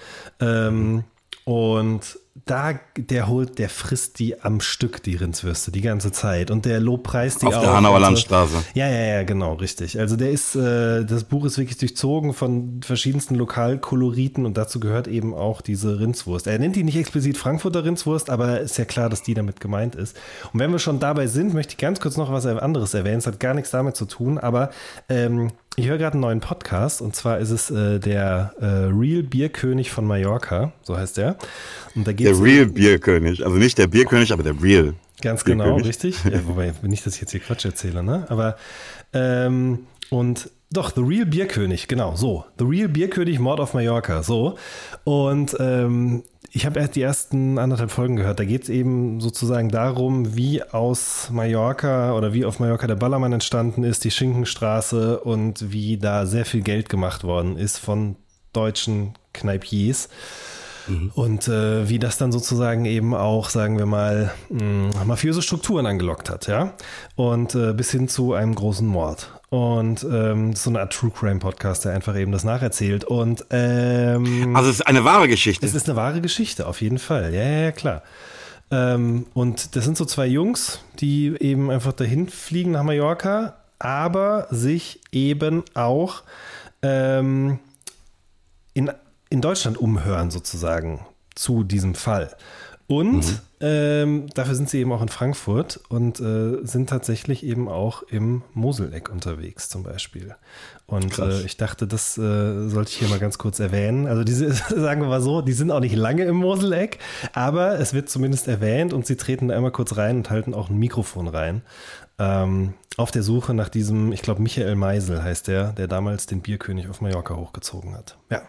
Ähm, und da, der holt, der frisst die am Stück, die Rindswürste, die ganze Zeit. Und der lobpreist die Auf auch. der Hanauer und so. Landstraße. Ja, ja, ja, genau, richtig. Also der ist, äh, das Buch ist wirklich durchzogen von verschiedensten Lokalkoloriten und dazu gehört eben auch diese Rindswurst. Er nennt die nicht explizit Frankfurter Rindswurst, aber ist ja klar, dass die damit gemeint ist. Und wenn wir schon dabei sind, möchte ich ganz kurz noch was anderes erwähnen. Es hat gar nichts damit zu tun, aber ähm, ich höre gerade einen neuen Podcast und zwar ist es äh, der äh, Real Bierkönig von Mallorca, so heißt der. Und da Der geht's Real Bierkönig. Also nicht der Bierkönig, aber der Real. Ganz genau, richtig. Ja, wobei, nicht, dass ich jetzt hier Quatsch erzähle, ne? Aber, ähm, und doch, The Real Bierkönig, genau, so. The Real Bierkönig, Mord auf Mallorca, so. Und ähm, ich habe erst die ersten anderthalb Folgen gehört. Da geht es eben sozusagen darum, wie aus Mallorca oder wie auf Mallorca der Ballermann entstanden ist, die Schinkenstraße und wie da sehr viel Geld gemacht worden ist von deutschen Kneipiers. Und äh, wie das dann sozusagen eben auch, sagen wir mal, mh, mafiöse Strukturen angelockt hat, ja. Und äh, bis hin zu einem großen Mord. Und ähm, so eine Art True Crime Podcast, der einfach eben das nacherzählt. Und ähm, Also es ist eine wahre Geschichte. es ist eine wahre Geschichte, auf jeden Fall. Ja, ja, ja, klar. Ähm, und das sind so zwei Jungs, die eben einfach dahin fliegen nach Mallorca, aber sich eben auch ähm, in, in Deutschland umhören, sozusagen, zu diesem Fall. Und ähm, dafür sind sie eben auch in Frankfurt und äh, sind tatsächlich eben auch im Moseleck unterwegs, zum Beispiel. Und äh, ich dachte, das äh, sollte ich hier mal ganz kurz erwähnen. Also diese, sagen wir mal so, die sind auch nicht lange im Moseleck, aber es wird zumindest erwähnt und sie treten da einmal kurz rein und halten auch ein Mikrofon rein. Ähm, auf der Suche nach diesem, ich glaube, Michael Meisel heißt der, der damals den Bierkönig auf Mallorca hochgezogen hat. Ja.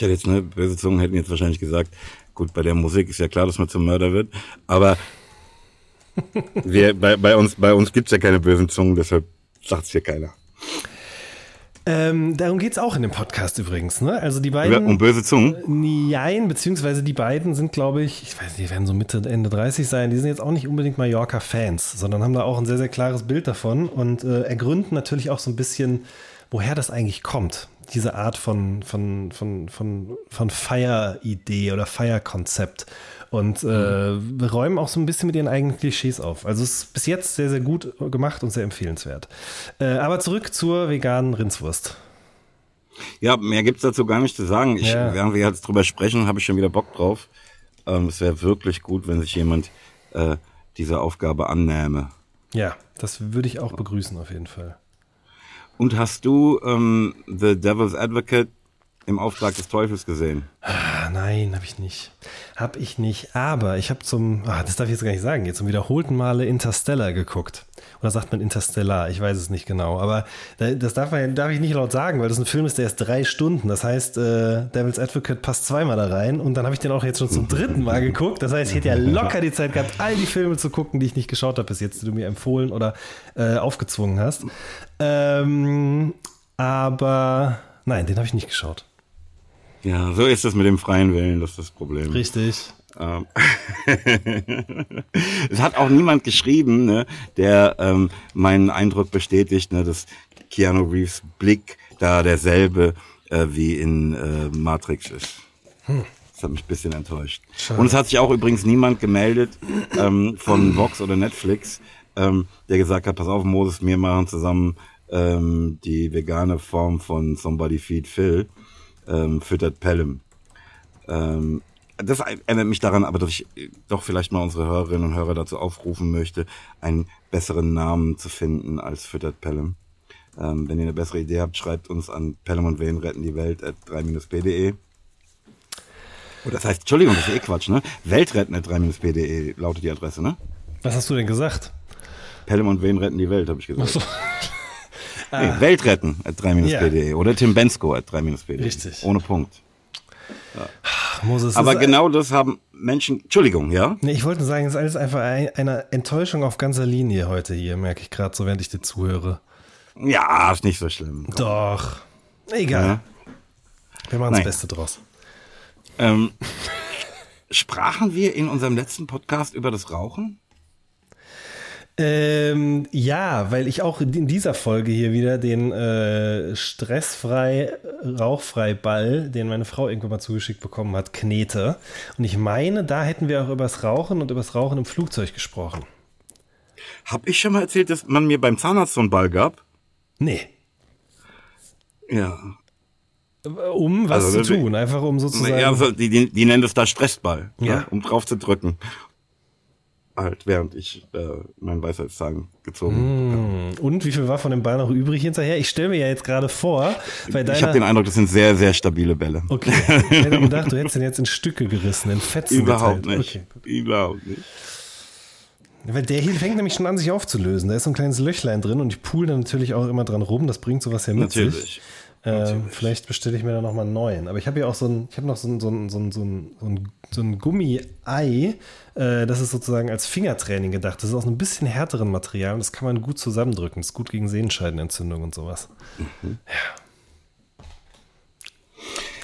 Ich hätte jetzt, ne, böse Zungen hätten jetzt wahrscheinlich gesagt, gut, bei der Musik ist ja klar, dass man zum Mörder wird, aber wir, bei, bei uns, bei uns gibt's ja keine bösen Zungen, deshalb sagt's hier keiner. Ähm, darum geht es auch in dem Podcast übrigens. Ne? Also die beiden. Um böse Zungen? Nein, beziehungsweise die beiden sind, glaube ich, ich weiß nicht, die werden so Mitte, Ende 30 sein. Die sind jetzt auch nicht unbedingt Mallorca-Fans, sondern haben da auch ein sehr, sehr klares Bild davon und äh, ergründen natürlich auch so ein bisschen, woher das eigentlich kommt. Diese Art von, von, von, von, von Feieridee oder Feierkonzept. Und äh, räumen auch so ein bisschen mit ihren eigenen Klischees auf. Also es ist bis jetzt sehr, sehr gut gemacht und sehr empfehlenswert. Äh, aber zurück zur veganen Rindswurst. Ja, mehr gibt's dazu gar nicht zu sagen. Ich, Ja. Während wir jetzt drüber sprechen, habe ich schon wieder Bock drauf. Ähm, es wäre wirklich gut, wenn sich jemand äh, dieser Aufgabe annähme. Ja, das würde ich auch begrüßen auf jeden Fall. Und hast du ähm, The Devil's Advocate im Auftrag des Teufels gesehen? Ah, nein, habe ich nicht. Habe ich nicht. Aber ich habe zum, ah, das darf ich jetzt gar nicht sagen, jetzt zum wiederholten Male Interstellar geguckt. Oder sagt man Interstellar? Ich weiß es nicht genau. Aber da- das darf, man, darf ich nicht laut sagen, weil das ein Film ist, der ist drei Stunden. Das heißt, äh, Devil's Advocate passt zweimal da rein. Und dann habe ich den auch jetzt schon zum dritten Mal geguckt. Das heißt, ich hätte ja locker die Zeit gehabt, all die Filme zu gucken, die ich nicht geschaut habe bis jetzt, die du mir empfohlen oder äh, aufgezwungen hast. Ähm, aber nein, den habe ich nicht geschaut. Ja, so ist es mit dem freien Willen, das ist das Problem. Richtig. Ähm, es hat auch niemand geschrieben, ne, der ähm, meinen Eindruck bestätigt, ne, dass Keanu Reeves Blick da derselbe äh, wie in äh, Matrix ist. Das hat mich ein bisschen enttäuscht. Und es hat sich auch übrigens niemand gemeldet ähm, von Vox oder Netflix, ähm, der gesagt hat, pass auf, Moses, wir machen zusammen ähm, die vegane Form von Somebody Feed Phil, ähm, füttert Pelham. Ähm, das erinnert mich daran, aber dass ich doch vielleicht mal unsere Hörerinnen und Hörer dazu aufrufen möchte, einen besseren Namen zu finden als Füttert Pelham. Ähm, wenn ihr eine bessere Idee habt, schreibt uns an Pelham und Wen retten die Welt at 3-p.de. Oh, das heißt, Entschuldigung, das ist eh Quatsch, ne? Weltretten at 3-p.de lautet die Adresse, ne? Was hast du denn gesagt? Pelham und Wen retten die Welt, habe ich gesagt. Nee, Weltretten at 3-p.de oder Tim Bensko at 3-p.de. Richtig. Ohne Punkt. Moses, Aber genau das haben Menschen, Entschuldigung, ja? Nee, ich wollte nur sagen, es ist alles einfach ein, eine Enttäuschung auf ganzer Linie heute hier, merke ich gerade so, während ich dir zuhöre. Ja, ist nicht so schlimm. Komm. Doch. Egal. Ja. Wir machen das. Beste draus. Ähm, sprachen wir in unserem letzten Podcast über das Rauchen? Ähm, ja, weil ich auch in dieser Folge hier wieder den äh, stressfrei, rauchfrei Ball, den meine Frau irgendwann mal zugeschickt bekommen hat, knete. Und ich meine, da hätten wir auch übers Rauchen und übers Rauchen im Flugzeug gesprochen. Hab ich schon mal erzählt, dass man mir beim Zahnarzt so einen Ball gab? Nee. Ja. Um was Also, zu tun, einfach um sozusagen. Ja, so, die, die, die nennen das da Stressball, Ja. ne, um drauf zu drücken. Halt, während ich äh, meinen Weisheitszahn gezogen habe. Hm. Und wie viel war von dem Ball noch übrig hinterher? Ich stelle mir ja jetzt gerade vor, bei deiner. Ich habe den Eindruck, das sind sehr, sehr stabile Bälle. okay, ich hätte gedacht, du hättest den jetzt in Stücke gerissen, in Fetzen Überhaupt geteilt. nicht. Okay. Überhaupt nicht. Weil der hier fängt nämlich schon an, sich aufzulösen. Da ist so ein kleines Löchlein drin und ich pool da natürlich auch immer dran rum. Das bringt sowas ja mit sich. Natürlich. Ähm, vielleicht bestelle ich mir da nochmal einen neuen. Aber ich habe ja auch so ein, ich habe noch so ein, so ein, so ein, so ein, so ein, Gummi-Ei. Äh, das ist sozusagen als Fingertraining gedacht. Das ist aus einem bisschen härteren Material und das kann man gut zusammendrücken. Das ist gut gegen Sehenscheidenentzündung und sowas. Ja.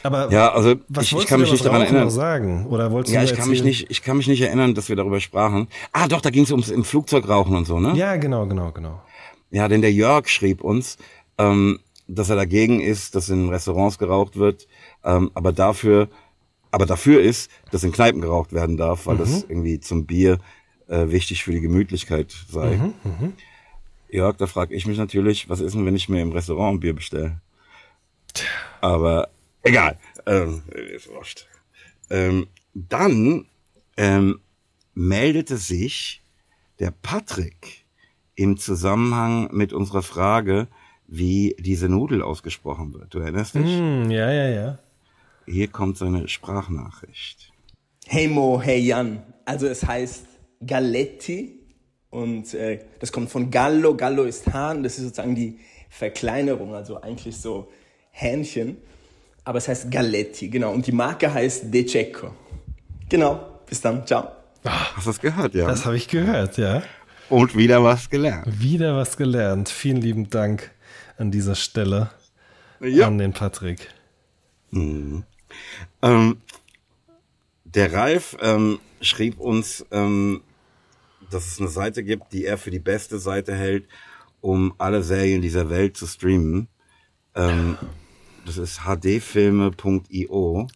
Aber Ja, also was ich, ich kann du mich nicht daran erinnern. sagen? Oder wolltest Ja, du ich kann mich nicht, ich kann mich nicht erinnern, dass wir darüber sprachen. Ah, doch, da ging es ums im Flugzeug rauchen und so, ne? Ja, genau, genau, genau. Ja, denn der Jörg schrieb uns, ähm, dass er dagegen ist, dass in Restaurants geraucht wird, ähm, aber dafür, aber dafür ist, dass in Kneipen geraucht werden darf, weil das irgendwie zum Bier äh, wichtig für die Gemütlichkeit sei. Jörg, da frage ich mich natürlich, was ist denn, wenn ich mir im Restaurant ein Bier bestelle? Aber egal, ähm, ist wurscht. Ähm, dann ähm, meldete sich der Patrick im Zusammenhang mit unserer Frage, wie diese Nudel ausgesprochen wird. Du erinnerst dich? Hm, ja, ja, ja. Hier kommt seine Sprachnachricht. Hey Mo, hey Jan. Also es heißt Galletti und äh, das kommt von Gallo. Gallo ist Hahn, das ist sozusagen die Verkleinerung, also eigentlich so Hähnchen. Aber es heißt Galletti, genau. Und die Marke heißt De Cecco. Genau, bis dann, ciao. Hast du es gehört, ja? Das habe ich gehört, ja. Und wieder was gelernt. Wieder was gelernt. Vielen lieben Dank an dieser Stelle Ja. an den Patrick. Ähm, der Ralf ähm, schrieb uns, ähm, dass es eine Seite gibt, die er für die beste Seite hält, um alle Serien dieser Welt zu streamen. Ähm, das ist hdfilme.io.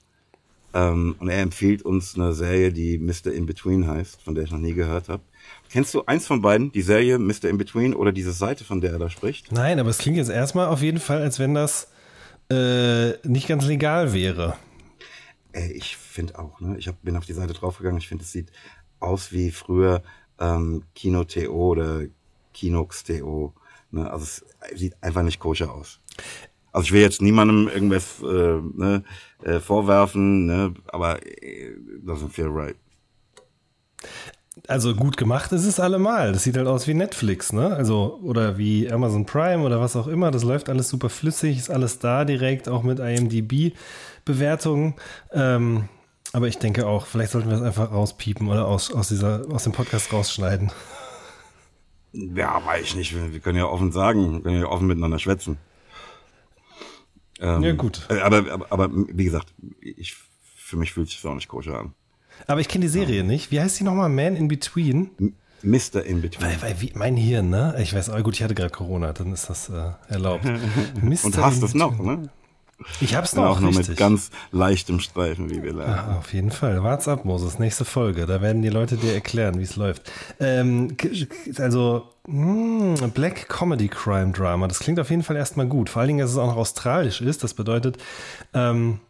Ähm, und er empfiehlt uns eine Serie, die Mr. In Between heißt, von der ich noch nie gehört habe. Kennst du eins von beiden, die Serie Mr. In Between oder diese Seite, von der er da spricht? Nein, aber es klingt jetzt erstmal auf jeden Fall, als wenn das äh, nicht ganz legal wäre. Ey, ich finde auch, ne? Ich hab, bin auf die Seite draufgegangen. Ich finde, es sieht aus wie früher ähm, Kino.to oder Kinox.to. Ne? Also es sieht einfach nicht koscher aus. Also ich will jetzt niemandem irgendwas äh, ne, äh, vorwerfen, ne? aber äh, doesn't feel right. Also gut gemacht ist es allemal. Das sieht halt aus wie Netflix, ne? Also, oder wie Amazon Prime oder was auch immer. Das läuft alles super flüssig, ist alles da direkt, auch mit IMDB-Bewertungen. Ähm, aber ich denke auch, vielleicht sollten wir es einfach rauspiepen oder aus, aus, dieser, aus dem Podcast rausschneiden. Ja, weiß ich nicht. Wir, wir können ja offen sagen, wir können ja offen miteinander schwätzen. Ähm, Ja, gut. äh, Aber, aber, aber wie gesagt, ich, für mich fühlt sich das auch nicht koscher an. Aber ich kenne die Serie nicht. Wie heißt die nochmal? Man in Between? M- Mr. In Between. Weil, weil wie, mein Hirn, ne? Ich weiß, oh gut, ich hatte gerade Corona, dann ist das äh, erlaubt. Mr. Und hast es noch, ne? Ich hab's noch, auch nur richtig. mit ganz leichtem Streifen, wie wir lernen. Ah, auf jeden Fall. Wart's ab, Moses. Nächste Folge. Da werden die Leute dir erklären, wie es läuft. Ähm, also, Black Comedy Crime Drama. Das klingt auf jeden Fall erstmal gut. Vor allen Dingen, dass es auch noch australisch ist. Das bedeutet, ähm,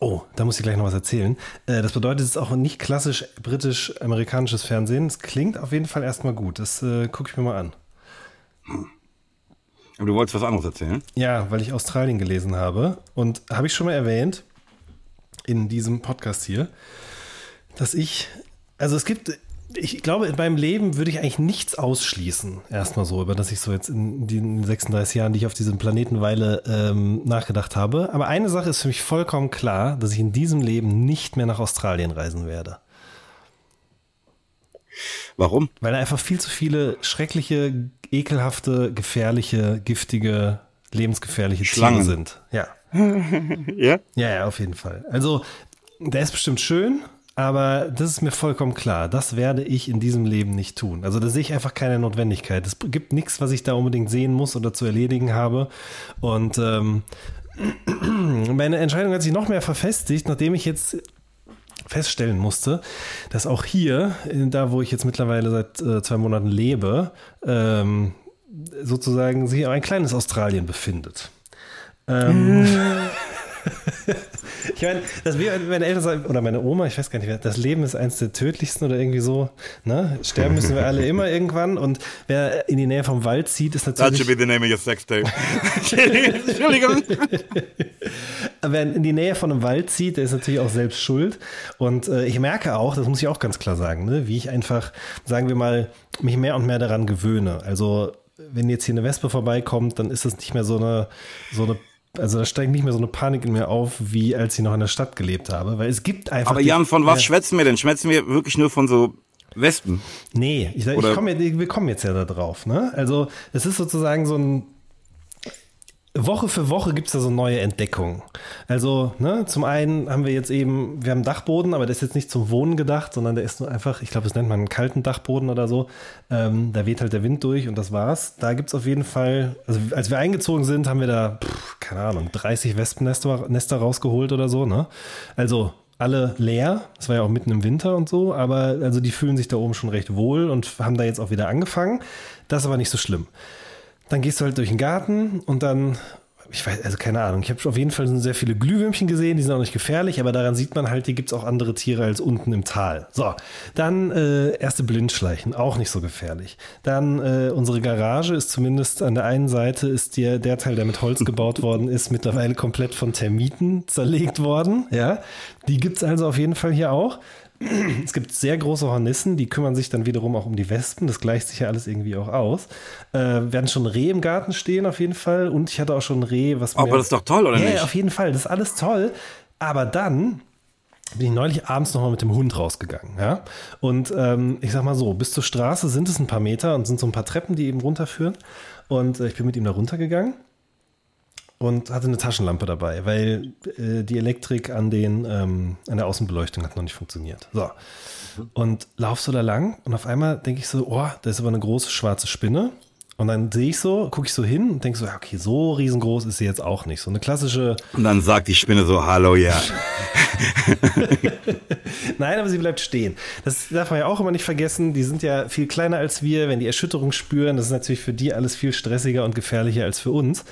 oh, da muss ich gleich noch was erzählen. Äh, das bedeutet, es ist auch nicht klassisch britisch-amerikanisches Fernsehen. Es klingt auf jeden Fall erstmal gut. Das äh, gucke ich mir mal an. Aber du wolltest was anderes erzählen? Ja, weil ich Australien gelesen habe. Und habe ich schon mal erwähnt in diesem Podcast hier, dass ich, also es gibt, ich glaube, in meinem Leben würde ich eigentlich nichts ausschließen. Erstmal so, über das ich so jetzt in den 36 Jahren, die ich auf diesem Planetenweile ähm, nachgedacht habe. Aber eine Sache ist für mich vollkommen klar, dass ich in diesem Leben nicht mehr nach Australien reisen werde. Warum? Weil da einfach viel zu viele schreckliche, ekelhafte, gefährliche, giftige, lebensgefährliche Schlangen. Tiere sind. Ja. Ja? Ja, ja, auf jeden Fall. Also, der ist bestimmt schön, aber das ist mir vollkommen klar. Das werde ich in diesem Leben nicht tun. Also da sehe ich einfach keine Notwendigkeit. Es gibt nichts, was ich da unbedingt sehen muss oder zu erledigen habe. Und ähm, meine Entscheidung hat sich noch mehr verfestigt, nachdem ich jetzt feststellen musste, dass auch hier, da wo ich jetzt mittlerweile seit äh, zwei Monaten lebe, ähm, sozusagen sich ein kleines Australien befindet. Ähm, ich meine, das meine Eltern sagen, oder meine Oma, ich weiß gar nicht, das Leben ist eines der tödlichsten oder irgendwie so. Ne? Sterben müssen wir alle immer irgendwann und wer in die Nähe vom Wald zieht, ist natürlich. That should be the name of your sex tape. Entschuldigung. wer in die Nähe von einem Wald zieht, der ist natürlich auch selbst schuld. Und äh, ich merke auch, das muss ich auch ganz klar sagen, ne, wie ich einfach, sagen wir mal, mich mehr und mehr daran gewöhne. Also wenn jetzt hier eine Wespe vorbeikommt, dann ist das nicht mehr so eine, so eine also da steigt nicht mehr so eine Panik in mir auf, wie als ich noch in der Stadt gelebt habe, weil es gibt einfach. Aber Jan, von was ja. schwätzen wir denn? Schwätzen wir wirklich nur von so Wespen? Nee, ich, ich komm, wir kommen jetzt ja da drauf. Ne? Also es ist sozusagen so ein Woche für Woche gibt es da so neue Entdeckungen. Also, ne, zum einen haben wir jetzt eben, wir haben einen Dachboden, aber der ist jetzt nicht zum Wohnen gedacht, sondern der ist nur einfach, ich glaube, das nennt man einen kalten Dachboden oder so. Ähm, da weht halt der Wind durch und das war's. Da gibt es auf jeden Fall, also als wir eingezogen sind, haben wir da, pff, keine Ahnung, 30 Wespennester Nester rausgeholt oder so, ne? Also alle leer. Es war ja auch mitten im Winter und so, aber also die fühlen sich da oben schon recht wohl und haben da jetzt auch wieder angefangen. Das ist aber nicht so schlimm. Dann gehst du halt durch den Garten und dann, ich weiß, also keine Ahnung, ich habe auf jeden Fall sehr viele Glühwürmchen gesehen, die sind auch nicht gefährlich, aber daran sieht man halt, hier gibt es auch andere Tiere als unten im Tal. So, dann äh, erste Blindschleichen, auch nicht so gefährlich. Dann äh, unsere Garage ist zumindest an der einen Seite ist der, der Teil, der mit Holz gebaut worden ist, mittlerweile komplett von Termiten zerlegt worden. Ja, die gibt es also auf jeden Fall hier auch. Es gibt sehr große Hornissen, die kümmern sich dann wiederum auch um die Wespen. Das gleicht sich ja alles irgendwie auch aus. Äh, werden schon Reh im Garten stehen auf jeden Fall. Und ich hatte auch schon Reh, was mir. Aber das ist doch toll, oder ja, nicht? Ja, auf jeden Fall. Das ist alles toll. Aber dann bin ich neulich abends nochmal mit dem Hund rausgegangen. Ja? Und ähm, ich sag mal so, bis zur Straße sind es ein paar Meter und sind so ein paar Treppen, die eben runterführen. Und äh, ich bin mit ihm da runtergegangen und hatte eine Taschenlampe dabei, weil äh, die Elektrik an, den, ähm, an der Außenbeleuchtung hat noch nicht funktioniert. So. Und laufst du da lang und auf einmal denke ich so, oh, da ist aber eine große schwarze Spinne. Und dann sehe ich so, gucke ich so hin und denke so, okay, so riesengroß ist sie jetzt auch nicht. So eine klassische. Und dann sagt die Spinne so, hallo, ja. Nein, aber sie bleibt stehen. Das darf man ja auch immer nicht vergessen. Die sind ja viel kleiner als wir. Wenn die Erschütterung spüren, das ist natürlich für die alles viel stressiger und gefährlicher als für uns.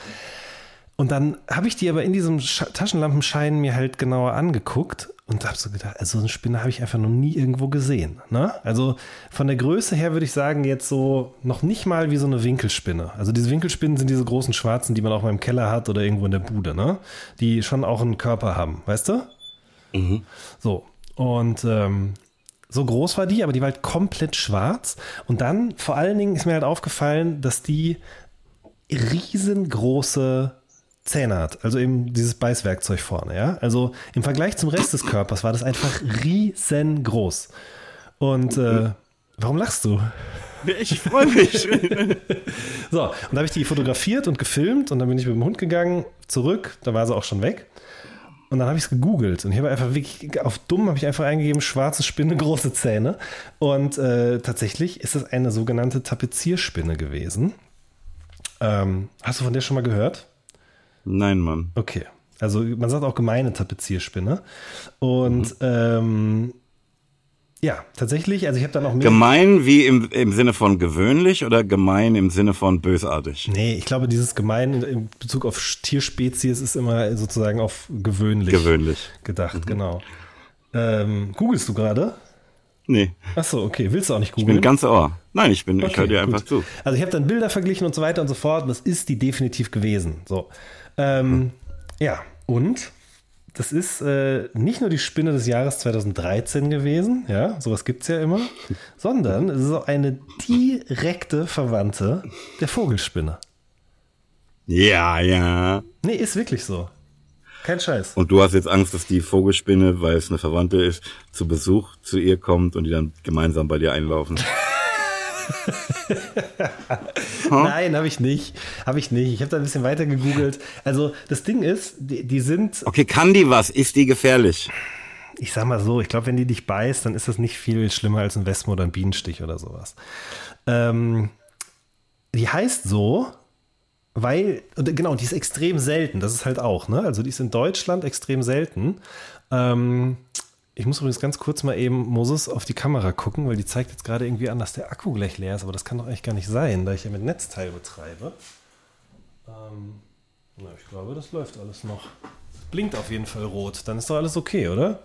Und dann habe ich die aber in diesem Sch Taschenlampenschein mir halt genauer angeguckt und habe so gedacht, also so eine Spinne habe ich einfach noch nie irgendwo gesehen. Ne? Also von der Größe her würde ich sagen, jetzt so noch nicht mal wie so eine Winkelspinne. Also diese Winkelspinnen sind diese großen schwarzen, die man auch mal im Keller hat oder irgendwo in der Bude, ne? Die schon auch einen Körper haben, weißt du? Mhm. So. Und ähm, so groß war die, aber die war halt komplett schwarz. Und dann vor allen Dingen ist mir halt aufgefallen, dass die riesengroße Zähne hat. Also eben dieses Beißwerkzeug vorne, ja. Also im Vergleich zum Rest des Körpers war das einfach riesengroß. Und äh, warum lachst du? Ich freue mich. so, und da habe ich die fotografiert und gefilmt und dann bin ich mit dem Hund gegangen, zurück, da war sie auch schon weg. Und dann habe ich es gegoogelt und ich habe einfach wirklich auf dumm habe ich einfach eingegeben schwarze Spinne große Zähne und äh, tatsächlich ist es eine sogenannte Tapezierspinne gewesen. Ähm, hast du von der schon mal gehört? Nein, Mann. Okay. Also man sagt auch gemeine Tapezierspinne. Und mhm. ähm, ja, tatsächlich, also ich habe dann auch mehr. Gemein wie im, im Sinne von gewöhnlich oder gemein im Sinne von bösartig? Nee, ich glaube, dieses gemein in Bezug auf Tierspezies ist immer sozusagen auf gewöhnlich, gewöhnlich. gedacht, mhm. genau. Ähm, googelst du gerade? Nee. Achso, okay. Willst du auch nicht googeln? Ich bin ganz Ohr. Nein, ich bin, okay, ich höre dir gut. einfach zu. Also ich habe dann Bilder verglichen und so weiter und so fort. Und das ist die definitiv gewesen. So. Ähm, hm. Ja, und das ist äh, nicht nur die Spinne des Jahres 2013 gewesen, ja, sowas gibt es ja immer, sondern es ist auch eine direkte Verwandte der Vogelspinne. Ja, ja. Nee, ist wirklich so. Kein Scheiß. Und du hast jetzt Angst, dass die Vogelspinne, weil es eine Verwandte ist, zu Besuch zu ihr kommt und die dann gemeinsam bei dir einlaufen. Nein, habe ich nicht. Habe ich nicht. Ich habe da ein bisschen weiter gegoogelt. Also das Ding ist, die, die, sind. Okay, kann die was? Ist die gefährlich? ich sag mal so, ich glaube, wenn die dich beißt, dann ist das nicht viel schlimmer als ein Wespen oder ein Bienenstich oder sowas. Ähm, die heißt so, weil, genau, die ist extrem selten, das ist halt auch, ne? Also die ist in Deutschland extrem selten. Ähm, ich muss übrigens ganz kurz mal eben Moses auf die Kamera gucken, weil die zeigt jetzt gerade irgendwie an, dass der Akku gleich leer ist, aber das kann doch eigentlich gar nicht sein, da ich ja mit Netzteil betreibe. Ähm, na, ich glaube, das läuft alles noch. Blinkt auf jeden Fall rot, dann ist doch alles okay, oder?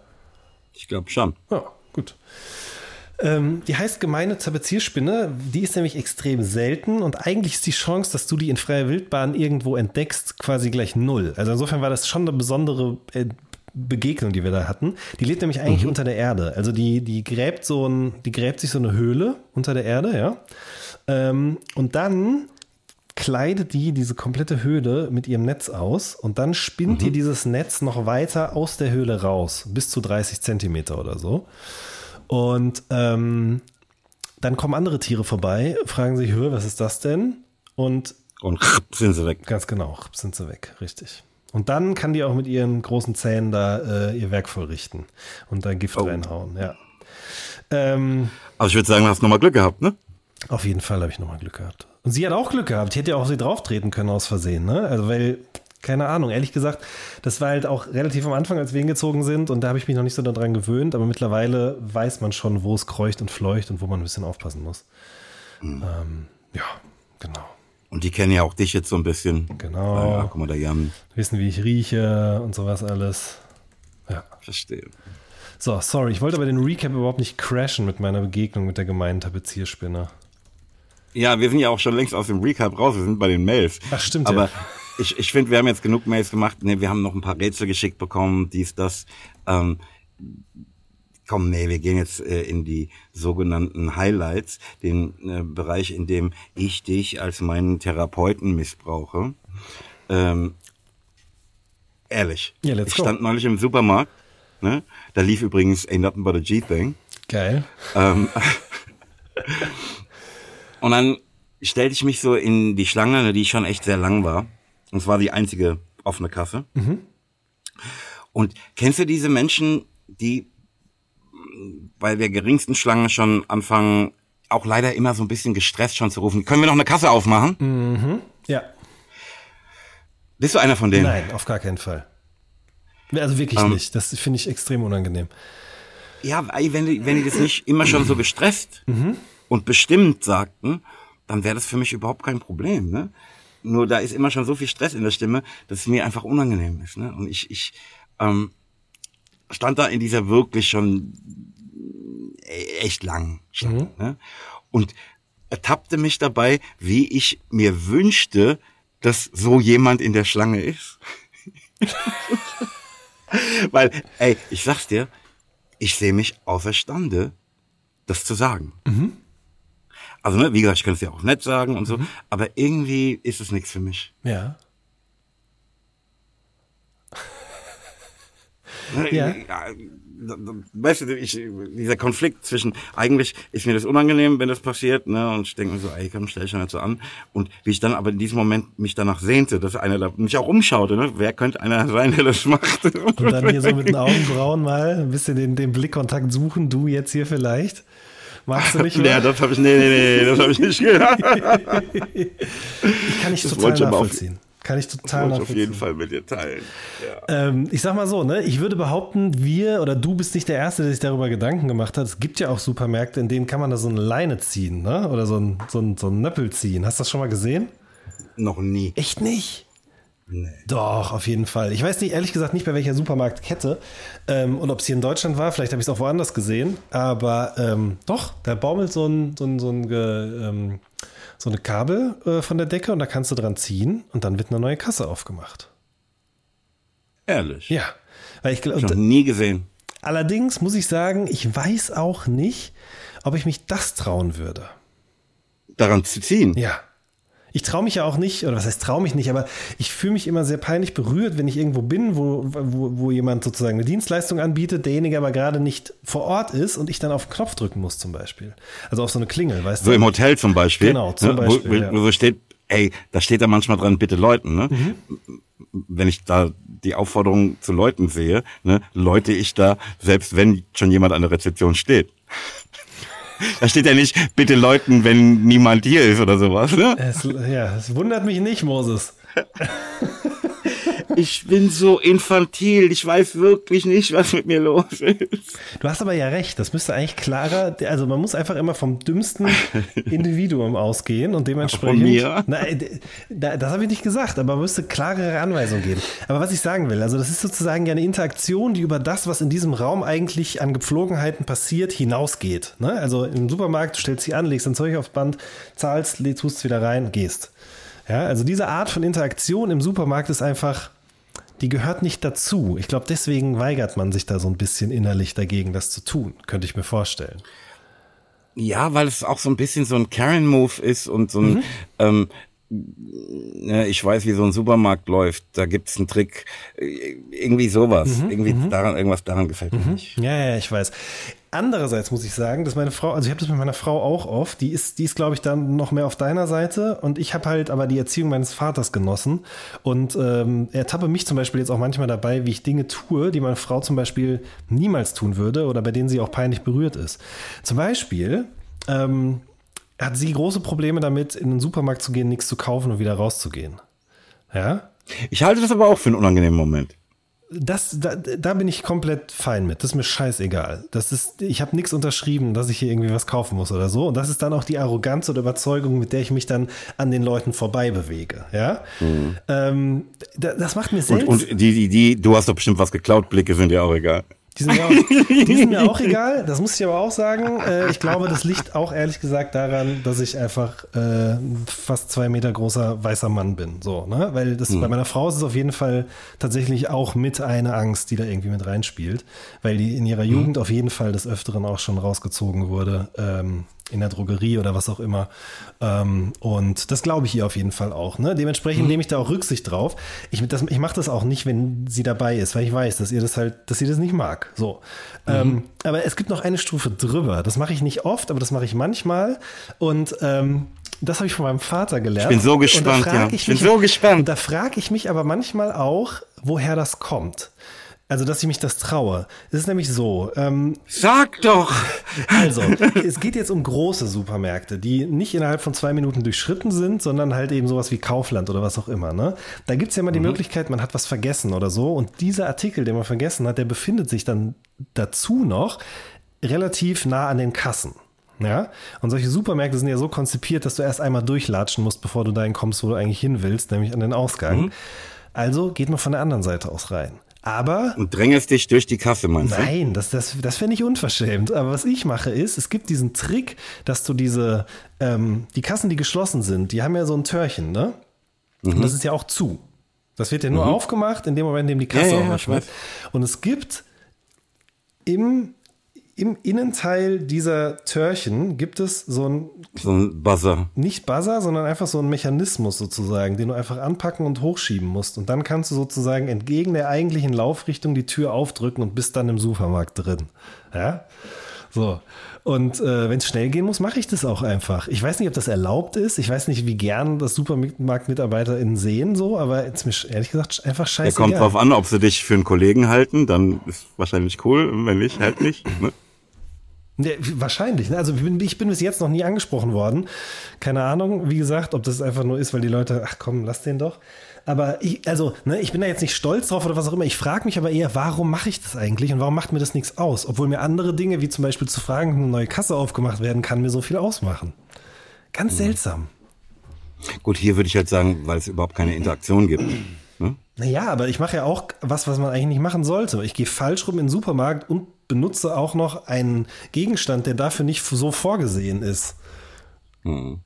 Ich glaube schon. Ja, gut. Ähm, die heißt gemeine Tapezierspinne. Die ist nämlich extrem selten und eigentlich ist die Chance, dass du die in freier Wildbahn irgendwo entdeckst, quasi gleich null. Also insofern war das schon eine besondere äh, Begegnung, die wir da hatten. Die lebt nämlich eigentlich mhm. unter der Erde. Also die, die gräbt so ein, die gräbt sich so eine Höhle unter der Erde, ja. Ähm, und dann kleidet die diese komplette Höhle mit ihrem Netz aus und dann spinnt mhm. die dieses Netz noch weiter aus der Höhle raus, bis zu 30 Zentimeter oder so. Und ähm, dann kommen andere Tiere vorbei, fragen sich, was ist das denn? Und, und sind sie weg. Ganz genau, sind sie weg, richtig. Und dann kann die auch mit ihren großen Zähnen da äh, ihr Werk vollrichten und da Gift oh. reinhauen, ja. Ähm, also ich würde sagen, du hast nochmal Glück gehabt, ne? Auf jeden Fall habe ich nochmal Glück gehabt. Und sie hat auch Glück gehabt. Die hätte ja auch sie drauf treten können aus Versehen, ne? Also weil keine Ahnung. Ehrlich gesagt, das war halt auch relativ am Anfang, als wir hingezogen sind und da habe ich mich noch nicht so daran gewöhnt, aber mittlerweile weiß man schon, wo es kreucht und fleucht und wo man ein bisschen aufpassen muss. Mhm. Ähm, ja, genau. Und die kennen ja auch dich jetzt so ein bisschen. Genau. Ja, guck mal, der Jan. Wissen, wie ich rieche und sowas alles. Ja. Verstehe. So, sorry, ich wollte aber den Recap überhaupt nicht crashen mit meiner Begegnung mit der gemeinen Tapezierspinne. Ja, wir sind ja auch schon längst aus dem Recap raus, wir sind bei den Mails. Ach, stimmt. Aber ja ich, ich finde, wir haben jetzt genug Mails gemacht. Nee, wir haben noch ein paar Rätsel geschickt bekommen, dies, das. Ähm, komm, nee, wir gehen jetzt äh, in die sogenannten Highlights, den äh, Bereich, in dem ich dich als meinen Therapeuten missbrauche. Ähm, ehrlich. Ja, let's ich stand neulich im Supermarkt, ne? Da lief übrigens Ain't Nothing But a G-Thing. Geil. Ähm, und dann stellte ich mich so in die Schlange, die schon echt sehr lang war. Und es war die einzige offene Kasse. Mhm. Und kennst du diese Menschen, die bei der geringsten Schlange schon anfangen, auch leider immer so ein bisschen gestresst schon zu rufen, können wir noch eine Kasse aufmachen? Mhm. Ja. Bist du einer von denen? Nein, auf gar keinen Fall. Also wirklich um, ähm. nicht. Das finde ich extrem unangenehm. Ja, wenn die, wenn die das nicht immer schon so gestresst mhm. und bestimmt sagten, dann wäre das für mich überhaupt kein Problem. Ne? Nur da ist immer schon so viel Stress in der Stimme, dass es mir einfach unangenehm ist. Ne? Und ich, ich ähm, stand da in dieser wirklich schon echt langen Schlange. Mhm. Ne? Und ertappte mich dabei, wie ich mir wünschte, dass so jemand in der Schlange ist. Weil, ey, ich sag's dir, ich sehe mich außerstande, das zu sagen. Mhm. Also, ne, wie gesagt, ich könnte es ja auch nett sagen und so, mhm. aber irgendwie ist es nichts für mich. Ja. Ne, ja. Weißt du, ich, dieser Konflikt zwischen, eigentlich ist mir das unangenehm, wenn das passiert, ne, und ich denke mir so, ey, komm, stell dich nicht so an. Und wie ich dann aber in diesem Moment mich danach sehnte, dass einer da mich auch umschaute, ne, wer könnte einer sein, der das macht? Und dann hier so mit den Augenbrauen mal ein bisschen den, den Blickkontakt suchen, du jetzt hier vielleicht. Magst du nicht? Ja, das habe ich, nee, nee, nee, das habe ich nicht gehört. ich kann ich das total nachvollziehen. Kann ich total das auf jeden Fall mit dir teilen. Ja. Ähm, ich sag mal so, ne, ich würde behaupten, wir oder du bist nicht der Erste, der sich darüber Gedanken gemacht hat. Es gibt ja auch Supermärkte, in denen kann man da so eine Leine ziehen, ne? Oder so ein, so ein, so ein Nöppel ziehen. Hast du das schon mal gesehen? Noch nie. Echt nicht? Nee. Doch, auf jeden Fall. Ich weiß nicht, ehrlich gesagt nicht, bei welcher Supermarktkette ähm, und ob es hier in Deutschland war. Vielleicht habe ich es auch woanders gesehen. Aber ähm, doch, da baumelt so ein, so ein, so ein ähm, so eine Kabel äh, von der Decke und da kannst du dran ziehen und dann wird eine neue Kasse aufgemacht. Ehrlich? Ja. Weil ich glaube. Noch nie gesehen. Allerdings muss ich sagen, ich weiß auch nicht, ob ich mich das trauen würde. Daran zu ziehen? Ja. Ich traue mich ja auch nicht, oder was heißt traue mich nicht, aber ich fühle mich immer sehr peinlich berührt, wenn ich irgendwo bin, wo, wo, wo jemand sozusagen eine Dienstleistung anbietet, derjenige aber gerade nicht vor Ort ist und ich dann auf den Knopf drücken muss zum Beispiel. Also auf so eine Klingel, weißt so du? So im Hotel zum Beispiel. Genau, zum ne? Beispiel. Wo, wo, wo steht, ey, da steht da manchmal dran, bitte läuten, ne? Mhm. Wenn ich da die Aufforderung zu Leuten sehe, ne, läute ich da, selbst wenn schon jemand an der Rezeption steht. Da steht ja nicht, bitte läuten, wenn niemand hier ist oder sowas. Ne? Es, ja, es wundert mich nicht, Moses. Ich bin so infantil, ich weiß wirklich nicht, was mit mir los ist. Du hast aber ja recht, das müsste eigentlich klarer, also man muss einfach immer vom dümmsten Individuum ausgehen und dementsprechend. Von mir? Nein, das habe ich nicht gesagt, aber man müsste klarere Anweisungen geben. Aber was ich sagen will, also das ist sozusagen ja eine Interaktion, die über das, was in diesem Raum eigentlich an Gepflogenheiten passiert, hinausgeht. Ne? Also im Supermarkt, du stellst sie an, legst ein Zeug aufs Band, zahlst, tust es wieder rein, gehst. Ja, also diese Art von Interaktion im Supermarkt ist einfach die gehört nicht dazu. Ich glaube, deswegen weigert man sich da so ein bisschen innerlich dagegen, das zu tun, könnte ich mir vorstellen. Ja, weil es auch so ein bisschen so ein Karen-Move ist und so ein, mhm. ähm, ich weiß, wie so ein Supermarkt läuft. Da gibt's einen Trick, irgendwie sowas. Mhm, irgendwie mhm. daran, irgendwas daran gefällt mir mhm. nicht. Ja, ja, ich weiß. Andererseits muss ich sagen, dass meine Frau, also ich habe das mit meiner Frau auch oft, die ist, die ist, glaube ich, dann noch mehr auf deiner Seite und ich habe halt aber die Erziehung meines Vaters genossen und ähm, er tappe mich zum Beispiel jetzt auch manchmal dabei, wie ich Dinge tue, die meine Frau zum Beispiel niemals tun würde oder bei denen sie auch peinlich berührt ist. Zum Beispiel ähm, hat sie große Probleme damit, in den Supermarkt zu gehen, nichts zu kaufen und wieder rauszugehen. Ja? Ich halte das aber auch für einen unangenehmen Moment das, da, da bin ich komplett fein mit. Das ist mir scheißegal. Das ist, ich habe nichts unterschrieben, dass ich hier irgendwie was kaufen muss oder so. Und das ist dann auch die Arroganz oder Überzeugung, mit der ich mich dann an den Leuten vorbei bewege. Ja, mhm. ähm, das macht mir selbst. Und, und die, die, die, du hast doch bestimmt was geklaut. Blicke sind ja auch egal. Die sind, mir auch, die sind mir auch egal, das muss ich aber auch sagen. Äh, ich glaube, das liegt auch ehrlich gesagt daran, dass ich einfach äh, fast zwei Meter großer weißer Mann bin. So, ne? Weil das mhm. bei meiner Frau ist es auf jeden Fall tatsächlich auch mit eine Angst, die da irgendwie mit reinspielt, weil die in ihrer mhm. Jugend auf jeden Fall des Öfteren auch schon rausgezogen wurde. Ähm, in der Drogerie oder was auch immer. Ähm, und das glaube ich ihr auf jeden Fall auch. Ne? Dementsprechend mhm. nehme ich da auch Rücksicht drauf. Ich, ich mache das auch nicht, wenn sie dabei ist, weil ich weiß, dass ihr das halt, dass sie das nicht mag. So. Mhm. Ähm, aber es gibt noch eine Stufe drüber. Das mache ich nicht oft, aber das mache ich manchmal. Und ähm, das habe ich von meinem Vater gelernt. Ich bin so gespannt, ja. Ich, ich bin so gespannt. Da frage ich mich aber manchmal auch, woher das kommt. Also, dass ich mich das traue. Es ist nämlich so. Ähm, Sag doch! Also, es geht jetzt um große Supermärkte, die nicht innerhalb von zwei Minuten durchschritten sind, sondern halt eben sowas wie Kaufland oder was auch immer. Ne? Da gibt's ja immer die mhm. Möglichkeit, man hat was vergessen oder so. Und dieser Artikel, den man vergessen hat, der befindet sich dann dazu noch relativ nah an den Kassen. Ja, und solche Supermärkte sind ja so konzipiert, dass du erst einmal durchlatschen musst, bevor du dahin kommst, wo du eigentlich hin willst, nämlich an den Ausgang. Mhm. Also geht man von der anderen Seite aus rein. Aber. Und drängest dich durch die Kasse, meinst du? Nein, das, das, das fände ich unverschämt. Aber was ich mache ist, es gibt diesen Trick, dass du diese, ähm, die Kassen, die geschlossen sind, die haben ja so ein Törchen, ne? Mhm. Und das ist ja auch zu. Das wird ja nur mhm. aufgemacht in dem Moment, in dem die Kasse ja, ja, öffnet. Und es gibt im im Innenteil dieser Törchen gibt es so ein. So ein Buzzer. Nicht Buzzer, sondern einfach so ein Mechanismus sozusagen, den du einfach anpacken und hochschieben musst. Und dann kannst du sozusagen entgegen der eigentlichen Laufrichtung die Tür aufdrücken und bist dann im Supermarkt drin. Ja? So. Und äh, wenn es schnell gehen muss, mache ich das auch einfach. Ich weiß nicht, ob das erlaubt ist. Ich weiß nicht, wie gern das SupermarktmitarbeiterInnen sehen, so, aber ist mir ehrlich gesagt einfach scheiße. Ja, kommt drauf an, ob sie dich für einen Kollegen halten, dann ist wahrscheinlich cool. Wenn nicht, halt nicht. Ne? Ja, wahrscheinlich. Ne? Also ich bin, ich bin bis jetzt noch nie angesprochen worden. Keine Ahnung, wie gesagt, ob das einfach nur ist, weil die Leute, ach komm, lass den doch. Aber ich, also, ne, ich bin da jetzt nicht stolz drauf oder was auch immer. Ich frage mich aber eher, warum mache ich das eigentlich und warum macht mir das nichts aus? Obwohl mir andere Dinge, wie zum Beispiel zu fragen, ob eine neue Kasse aufgemacht werden kann, mir so viel ausmachen. Ganz mhm. seltsam. Gut, hier würde ich halt sagen, weil es überhaupt keine Interaktion gibt. Ne? Naja, aber ich mache ja auch was, was man eigentlich nicht machen sollte. Ich gehe falsch rum in den Supermarkt und benutze auch noch einen Gegenstand, der dafür nicht so vorgesehen ist. Hm.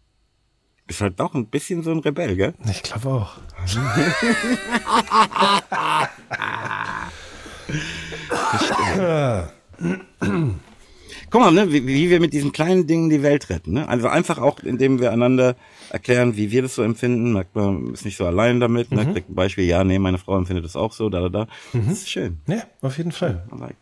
Ist halt doch ein bisschen so ein Rebell, gell? Ich glaube auch. Guck mal, ne, wie, wie, wir mit diesen kleinen Dingen die Welt retten. Ne? Also einfach auch, indem wir einander erklären, wie wir das so empfinden. Merkt man, ist nicht so allein damit. Ne? Mhm. Kriegt ein Beispiel, ja, nee, meine Frau empfindet das auch so, da, da, da. Mhm. Das ist schön. Ja, auf jeden Fall. Like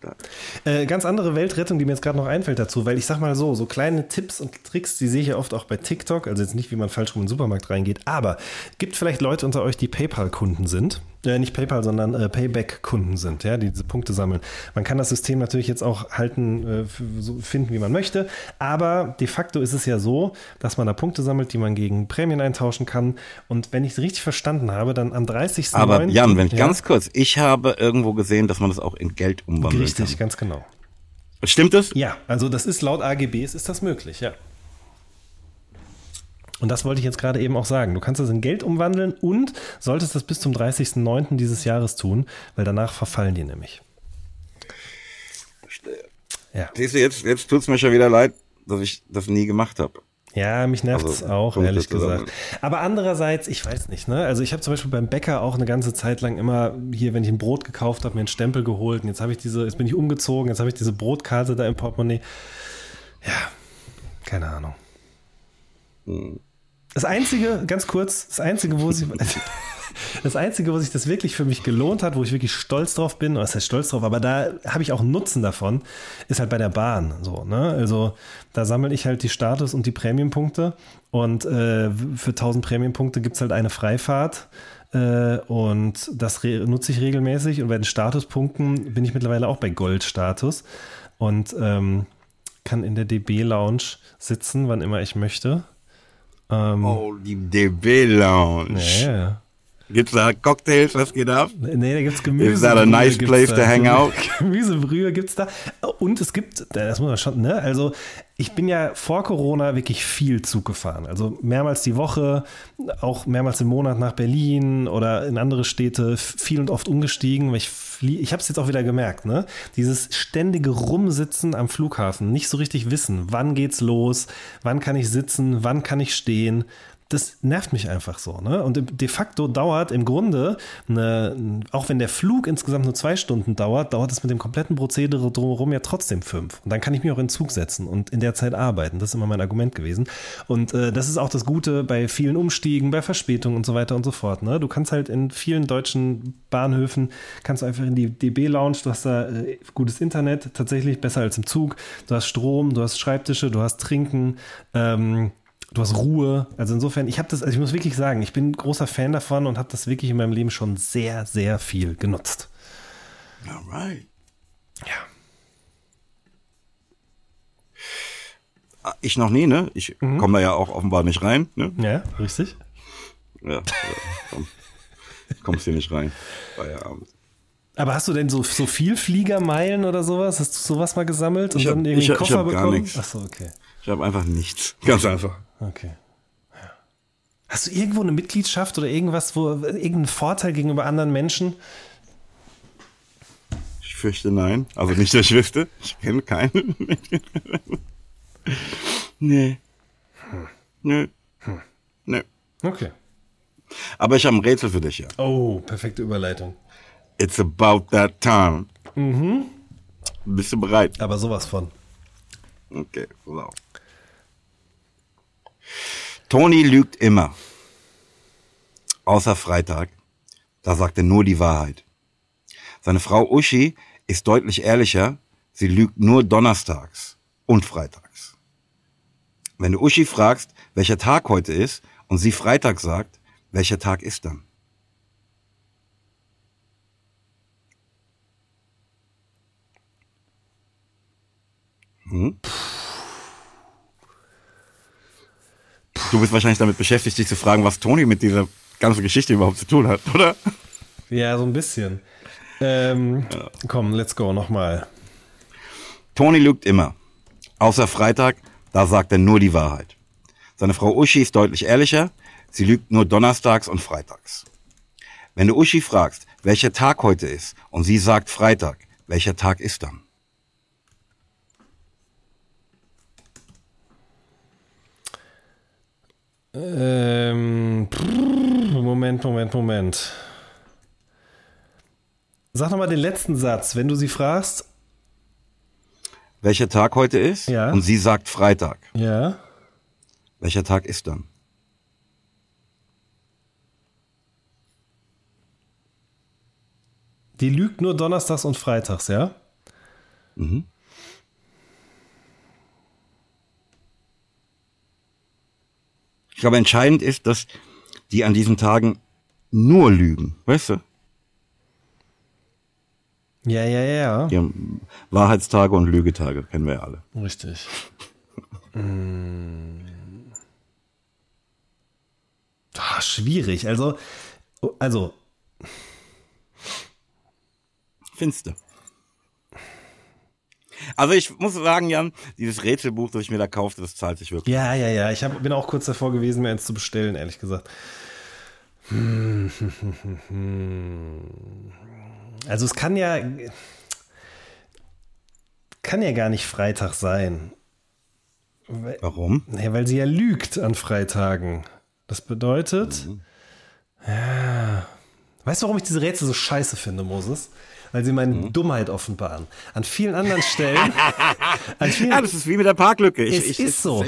äh, ganz andere Weltrettung, die mir jetzt gerade noch einfällt dazu, weil ich sag mal so, so kleine Tipps und Tricks, die sehe ich ja oft auch bei TikTok, also jetzt nicht, wie man falsch rum in den Supermarkt reingeht, aber gibt vielleicht Leute unter euch, die PayPal-Kunden sind. Äh, nicht PayPal, sondern äh, Payback-Kunden sind, ja, die diese Punkte sammeln. Man kann das System natürlich jetzt auch halten, äh, so finden, wie man möchte, aber de facto ist es ja so, dass man da Punkte sammelt, die man gegen Prämien eintauschen kann. Und wenn ich es richtig verstanden habe, dann am 30. Aber Jan, wenn ich ja, ganz kurz, ich habe irgendwo gesehen, dass man das auch in Geld umwandeln richtig, kann. Richtig, ganz genau. Stimmt das? Ja, also das ist laut AGBs ist das möglich, ja. Und das wollte ich jetzt gerade eben auch sagen. Du kannst das in Geld umwandeln und solltest das bis zum 30.09. dieses Jahres tun, weil danach verfallen die nämlich. Verstehe. Ja. Siehst du, jetzt, jetzt tut es mir schon wieder leid, dass ich das nie gemacht habe. Ja, mich nervt es also, auch, ehrlich gesagt. Aber andererseits, ich weiß nicht, ne? Also ich habe zum Beispiel beim Bäcker auch eine ganze Zeit lang immer hier, wenn ich ein Brot gekauft habe, mir einen Stempel geholt. Und jetzt habe ich diese, jetzt bin ich umgezogen, jetzt habe ich diese Brotkarte da im Portemonnaie. Ja, keine Ahnung. Hm. Das Einzige, ganz kurz, das Einzige, wo sich, das Einzige, wo sich das wirklich für mich gelohnt hat, wo ich wirklich stolz drauf bin, was heißt stolz drauf, aber da habe ich auch Nutzen davon, ist halt bei der Bahn. So, ne? Also da sammle ich halt die Status- und die Prämienpunkte und äh, für 1000 Prämienpunkte gibt es halt eine Freifahrt. Äh, und das nutze ich regelmäßig. Und bei den Statuspunkten bin ich mittlerweile auch bei Goldstatus und ähm, kann in der DB Lounge sitzen, wann immer ich möchte. Ähm, oh, die DB Lounge. Ja, Gibt's da Cocktails, was geht ab? Nee, da gibt's Gemüse. Is that a nice place to hang out? Gemüsebrühe gibt's da. Und es gibt, das muss man schon, ne? Also, ich bin ja vor Corona wirklich viel Zug gefahren. Also mehrmals die Woche, auch mehrmals im Monat nach Berlin oder in andere Städte, viel und oft umgestiegen. Ich, ich habe es jetzt auch wieder gemerkt, ne? Dieses ständige Rumsitzen am Flughafen, nicht so richtig wissen, wann geht's los, wann kann ich sitzen, wann kann ich stehen das nervt mich einfach so. Ne? Und de facto dauert im Grunde, eine, auch wenn der Flug insgesamt nur zwei Stunden dauert, dauert es mit dem kompletten Prozedere drumherum ja trotzdem fünf. Und dann kann ich mich auch in Zug setzen und in der Zeit arbeiten. Das ist immer mein Argument gewesen. Und äh, das ist auch das Gute bei vielen Umstiegen, bei Verspätungen und so weiter und so fort. Ne? Du kannst halt in vielen deutschen Bahnhöfen, kannst du einfach in die DB-Lounge, du hast da äh, gutes Internet, tatsächlich besser als im Zug. Du hast Strom, du hast Schreibtische, du hast Trinken. Ähm, du hast Ruhe. Also insofern, ich habe das, also ich muss wirklich sagen, ich bin großer Fan davon und habe das wirklich in meinem Leben schon sehr, sehr viel genutzt. Alright. Ja. Ah, ich noch nie, ne? Ich mhm. komme da ja auch offenbar nicht rein. Ne? Ja, richtig. Ja, komm. kommst hier nicht rein. Feierabend. Aber hast du denn so, so viel Fliegermeilen oder sowas? Hast du sowas mal gesammelt und ich hab, dann irgendwie einen Koffer ich hab bekommen? Gar nichts. Achso, okay. Ich habe einfach nichts. Ganz einfach. Okay. Hast du irgendwo eine Mitgliedschaft oder irgendwas, wo irgendeinen Vorteil gegenüber anderen Menschen? Ich fürchte nein. Also nicht, dass ich wüsste. Ich kenne keinen. nee. Hm. Nö. Hm. Nö. Okay. Aber ich habe ein Rätsel für dich, ja. Oh, perfekte Überleitung. It's about that time. Mhm. Bist du bereit? Aber sowas von. Okay, wow. Toni lügt immer. Außer Freitag. Da sagt er nur die Wahrheit. Seine Frau Uschi ist deutlich ehrlicher. Sie lügt nur donnerstags und freitags. Wenn du Uschi fragst, welcher Tag heute ist, und sie Freitag sagt, welcher Tag ist dann? Hm? Du bist wahrscheinlich damit beschäftigt, dich zu fragen, was Toni mit dieser ganzen Geschichte überhaupt zu tun hat, oder? Ja, so ein bisschen. Ähm, ja. Komm, let's go, nochmal. Toni lügt immer. Außer Freitag, da sagt er nur die Wahrheit. Seine Frau Uschi ist deutlich ehrlicher. Sie lügt nur donnerstags und freitags. Wenn du Uschi fragst, welcher Tag heute ist, und sie sagt Freitag, welcher Tag ist dann? Ähm, Moment, Moment, Moment. Sag nochmal den letzten Satz, wenn du sie fragst. Welcher Tag heute ist? Ja. Und sie sagt Freitag. Ja. Welcher Tag ist dann? Die lügt nur donnerstags und freitags, ja? Mhm. Ich glaube, entscheidend ist, dass die an diesen Tagen nur lügen, weißt du? Ja, ja, ja. Die haben Wahrheitstage und Lügetage, kennen wir ja alle. Richtig. mm. Ah, schwierig. Also, also. Findste. Also ich muss sagen, Jan, dieses Rätselbuch, das ich mir da kaufte, das zahlt sich wirklich. Ja, ja, ja. Ich hab, bin auch kurz davor gewesen, mir eins zu bestellen, ehrlich gesagt. Also es kann ja kann ja gar nicht Freitag sein. Warum? Ja, weil sie ja lügt an Freitagen. Das bedeutet, mhm. ja. Weißt du, warum ich diese Rätsel so scheiße finde, Moses? Weil sie meine mhm. Dummheit offenbaren. An vielen anderen Stellen. an vielen, ja, das ist wie mit der Parklücke. Ich, es ich, ist so.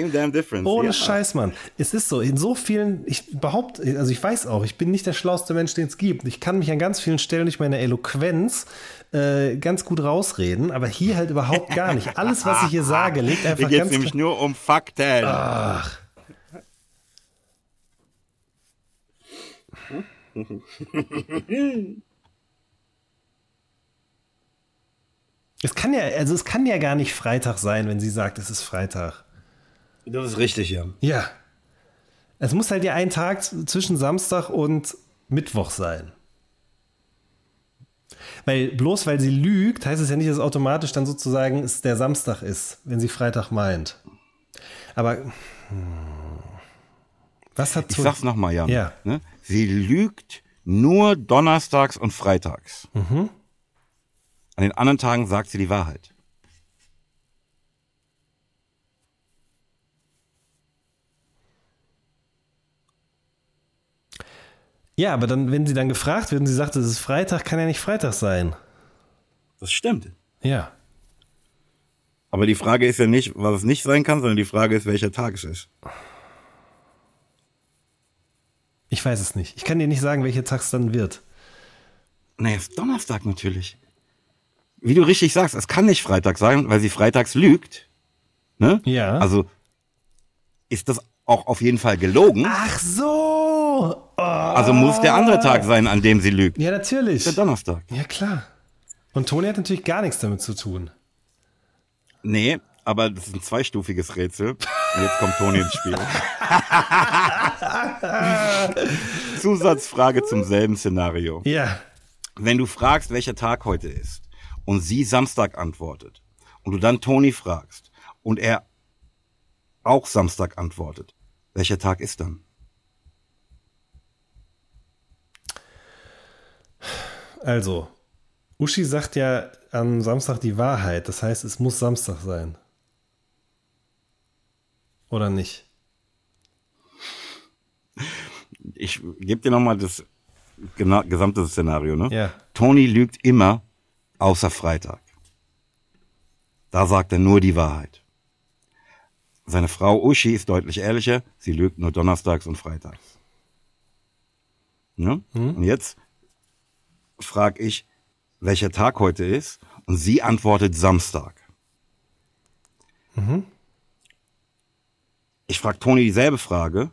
Ohne ja. Scheiß, Mann. Es ist so. In so vielen, ich behaupte, also ich weiß auch, ich bin nicht der schlauste Mensch, den es gibt. Ich kann mich an ganz vielen Stellen durch meine Eloquenz äh, ganz gut rausreden, aber hier halt überhaupt gar nicht. Alles, was ich hier sage, liegt einfach hier geht's nämlich nur um Fakten. Ach. Es kann ja, also es kann ja gar nicht Freitag sein, wenn sie sagt, es ist Freitag. Das ist richtig, ja. Ja. Es muss halt ja ein Tag zwischen Samstag und Mittwoch sein. Weil bloß weil sie lügt, heißt es ja nicht, dass automatisch dann sozusagen es der Samstag ist, wenn sie Freitag meint. Aber hm, was hat Ich sag's nochmal, Jan. Ja. Ne? Sie lügt nur donnerstags und freitags. Mhm. An den anderen Tagen sagt sie die Wahrheit. Ja, aber dann, wenn sie dann gefragt wird und sie sagt, es ist Freitag, kann ja nicht Freitag sein. Das stimmt. Ja. Aber die Frage ist ja nicht, was es nicht sein kann, sondern die Frage ist, welcher Tag es ist. Ich weiß es nicht. Ich kann dir nicht sagen, welcher Tag es dann wird. Naja, es ist Donnerstag natürlich wie du richtig sagst, es kann nicht Freitag sein, weil sie freitags lügt. Ne? Ja. Also ist das auch auf jeden Fall gelogen. Ach so. Oh. Also muss der andere Tag sein, an dem sie lügt. Ja, natürlich. Der Donnerstag. Ja, klar. Und Toni hat natürlich gar nichts damit zu tun. Nee, aber das ist ein zweistufiges Rätsel. Und jetzt kommt Toni ins Spiel. Zusatzfrage zum selben Szenario. Ja. Wenn du fragst, welcher Tag heute ist, und sie Samstag antwortet und du dann Toni fragst und er auch Samstag antwortet, welcher Tag ist dann? Also, Uschi sagt ja am Samstag die Wahrheit. Das heißt, es muss Samstag sein. Oder nicht? Ich gebe dir nochmal das gesamte Szenario. Ne? Ja. Toni lügt immer außer Freitag. Da sagt er nur die Wahrheit. Seine Frau Uschi ist deutlich ehrlicher, sie lügt nur donnerstags und freitags. Ne? Mhm. Und jetzt frage ich, welcher Tag heute ist, und sie antwortet Samstag. Mhm. Ich frage Toni dieselbe Frage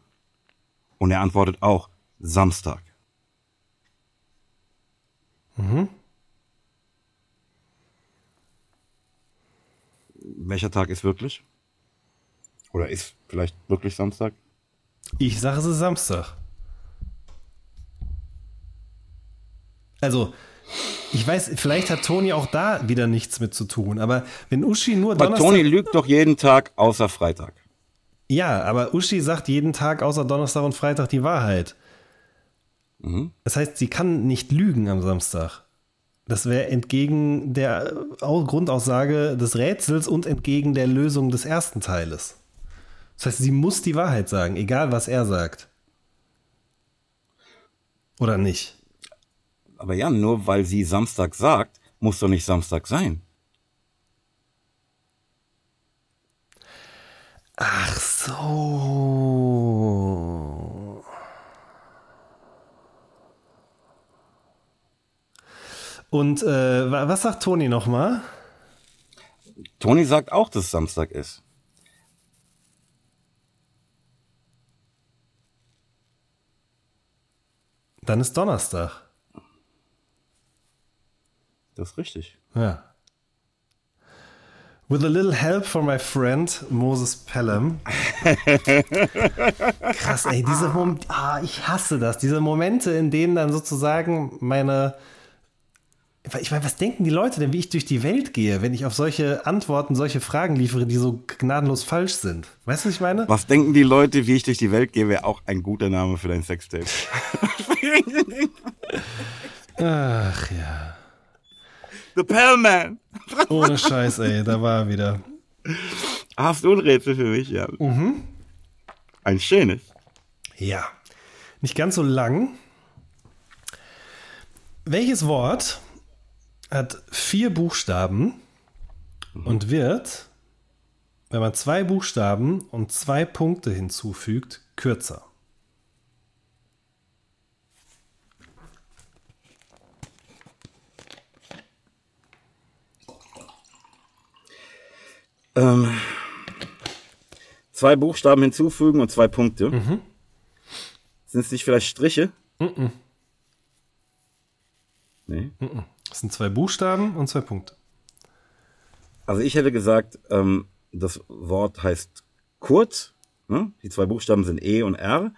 und er antwortet auch Samstag. Mhm. Welcher Tag ist wirklich? Oder ist vielleicht wirklich Samstag? Ich sage, es ist Samstag. Also, ich weiß, vielleicht hat Toni auch da wieder nichts mit zu tun, aber wenn Uschi nur aber Donnerstag. Toni lügt doch jeden Tag außer Freitag. Ja, aber Uschi sagt jeden Tag außer Donnerstag und Freitag die Wahrheit. Mhm. Das heißt, sie kann nicht lügen am Samstag. Das wäre entgegen der Grundaussage des Rätsels und entgegen der Lösung des ersten Teiles. Das heißt, sie muss die Wahrheit sagen, egal was er sagt. Oder nicht? Aber ja, nur weil sie Samstag sagt, muss doch nicht Samstag sein. Ach so. Und äh, was sagt Toni nochmal? Toni sagt auch, dass es Samstag ist. Dann ist Donnerstag. Das ist richtig. Ja. With a little help from my friend Moses Pelham. Krass, ey, diese Mom ah, ich hasse das. Diese Momente, in denen dann sozusagen meine. Ich meine, was denken die Leute denn, wie ich durch die Welt gehe, wenn ich auf solche Antworten, solche Fragen liefere, die so gnadenlos falsch sind? Weißt du, was ich meine? Was denken die Leute, wie ich durch die Welt gehe, wäre auch ein guter Name für dein Sextape. Ach ja. The Pellman. Ohne Scheiß, ey, da war er wieder. Hast du ein Rätsel für mich, ja? Mhm. Ein schönes. Ja. Nicht ganz so lang. Welches Wort hat vier Buchstaben und wird, wenn man zwei Buchstaben und zwei Punkte hinzufügt, kürzer? Ähm, zwei Buchstaben hinzufügen und zwei Punkte. Mhm. Sind es nicht vielleicht Striche? Mhm. Nee. Das sind zwei Buchstaben und zwei Punkte. Also ich hätte gesagt, ähm, das Wort heißt kurz. Ne? Die zwei Buchstaben sind E und R.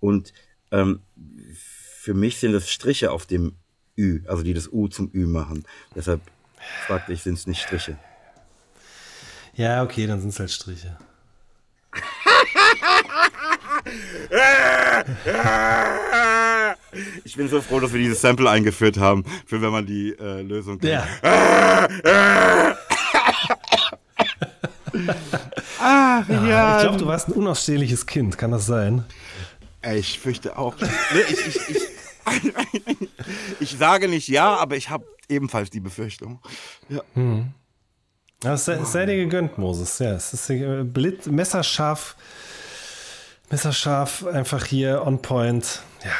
Und ähm, für mich sind es Striche auf dem Ü, also die das U zum Ü machen. Deshalb fragte ich, sind es nicht Striche? Ja, okay, dann sind es halt Striche. Ich bin so froh, dass wir dieses Sample eingeführt haben, für wenn man die äh, Lösung kennt. Ja. Ach, ja. Ich glaube, du warst ein unausstehliches Kind, kann das sein? Ich fürchte auch. Ich, ich, ich, ich sage nicht ja, aber ich habe ebenfalls die Befürchtung. Ja. Ja, es sei, sei dir gegönnt, Moses. Ja, es ist äh, Messerscharf, messerscharf, einfach hier on point. Ja.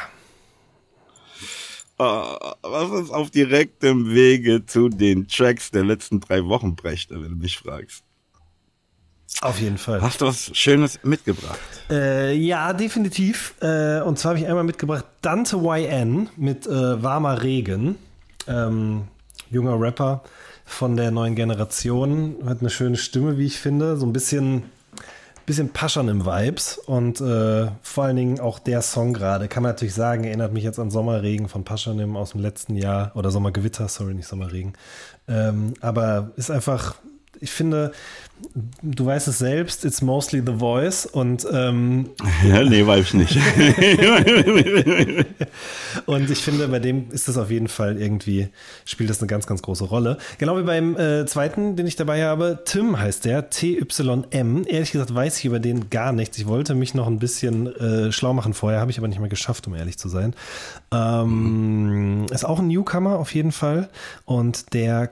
Äh, was ist auf direktem Wege zu den Tracks der letzten drei Wochen, Brechte, wenn du mich fragst? Auf jeden Fall. Hast du was Schönes mitgebracht? Äh, ja, definitiv. Äh, und zwar habe ich einmal mitgebracht Dante YN mit äh, Warmer Regen. Ähm, junger Rapper von der neuen Generation. Hat eine schöne Stimme, wie ich finde. So ein bisschen, bisschen Paschern im Vibes. Und äh, vor allen Dingen auch der Song gerade, kann man natürlich sagen, erinnert mich jetzt an Sommerregen von Paschanim aus dem letzten Jahr. Oder Sommergewitter, sorry, nicht Sommerregen. Ähm, aber ist einfach, ich finde, du weißt es selbst, it's mostly the voice und ähm, Ja, nee, weiß ich nicht. und ich finde, bei dem ist das auf jeden Fall irgendwie, spielt das eine ganz, ganz große Rolle. Genau wie beim äh, zweiten, den ich dabei habe, Tim heißt der, T-Y-M. Ehrlich gesagt weiß ich über den gar nichts. Ich wollte mich noch ein bisschen äh, schlau machen vorher, habe ich aber nicht mehr geschafft, um ehrlich zu sein. Ähm, Ist auch ein Newcomer auf jeden Fall und der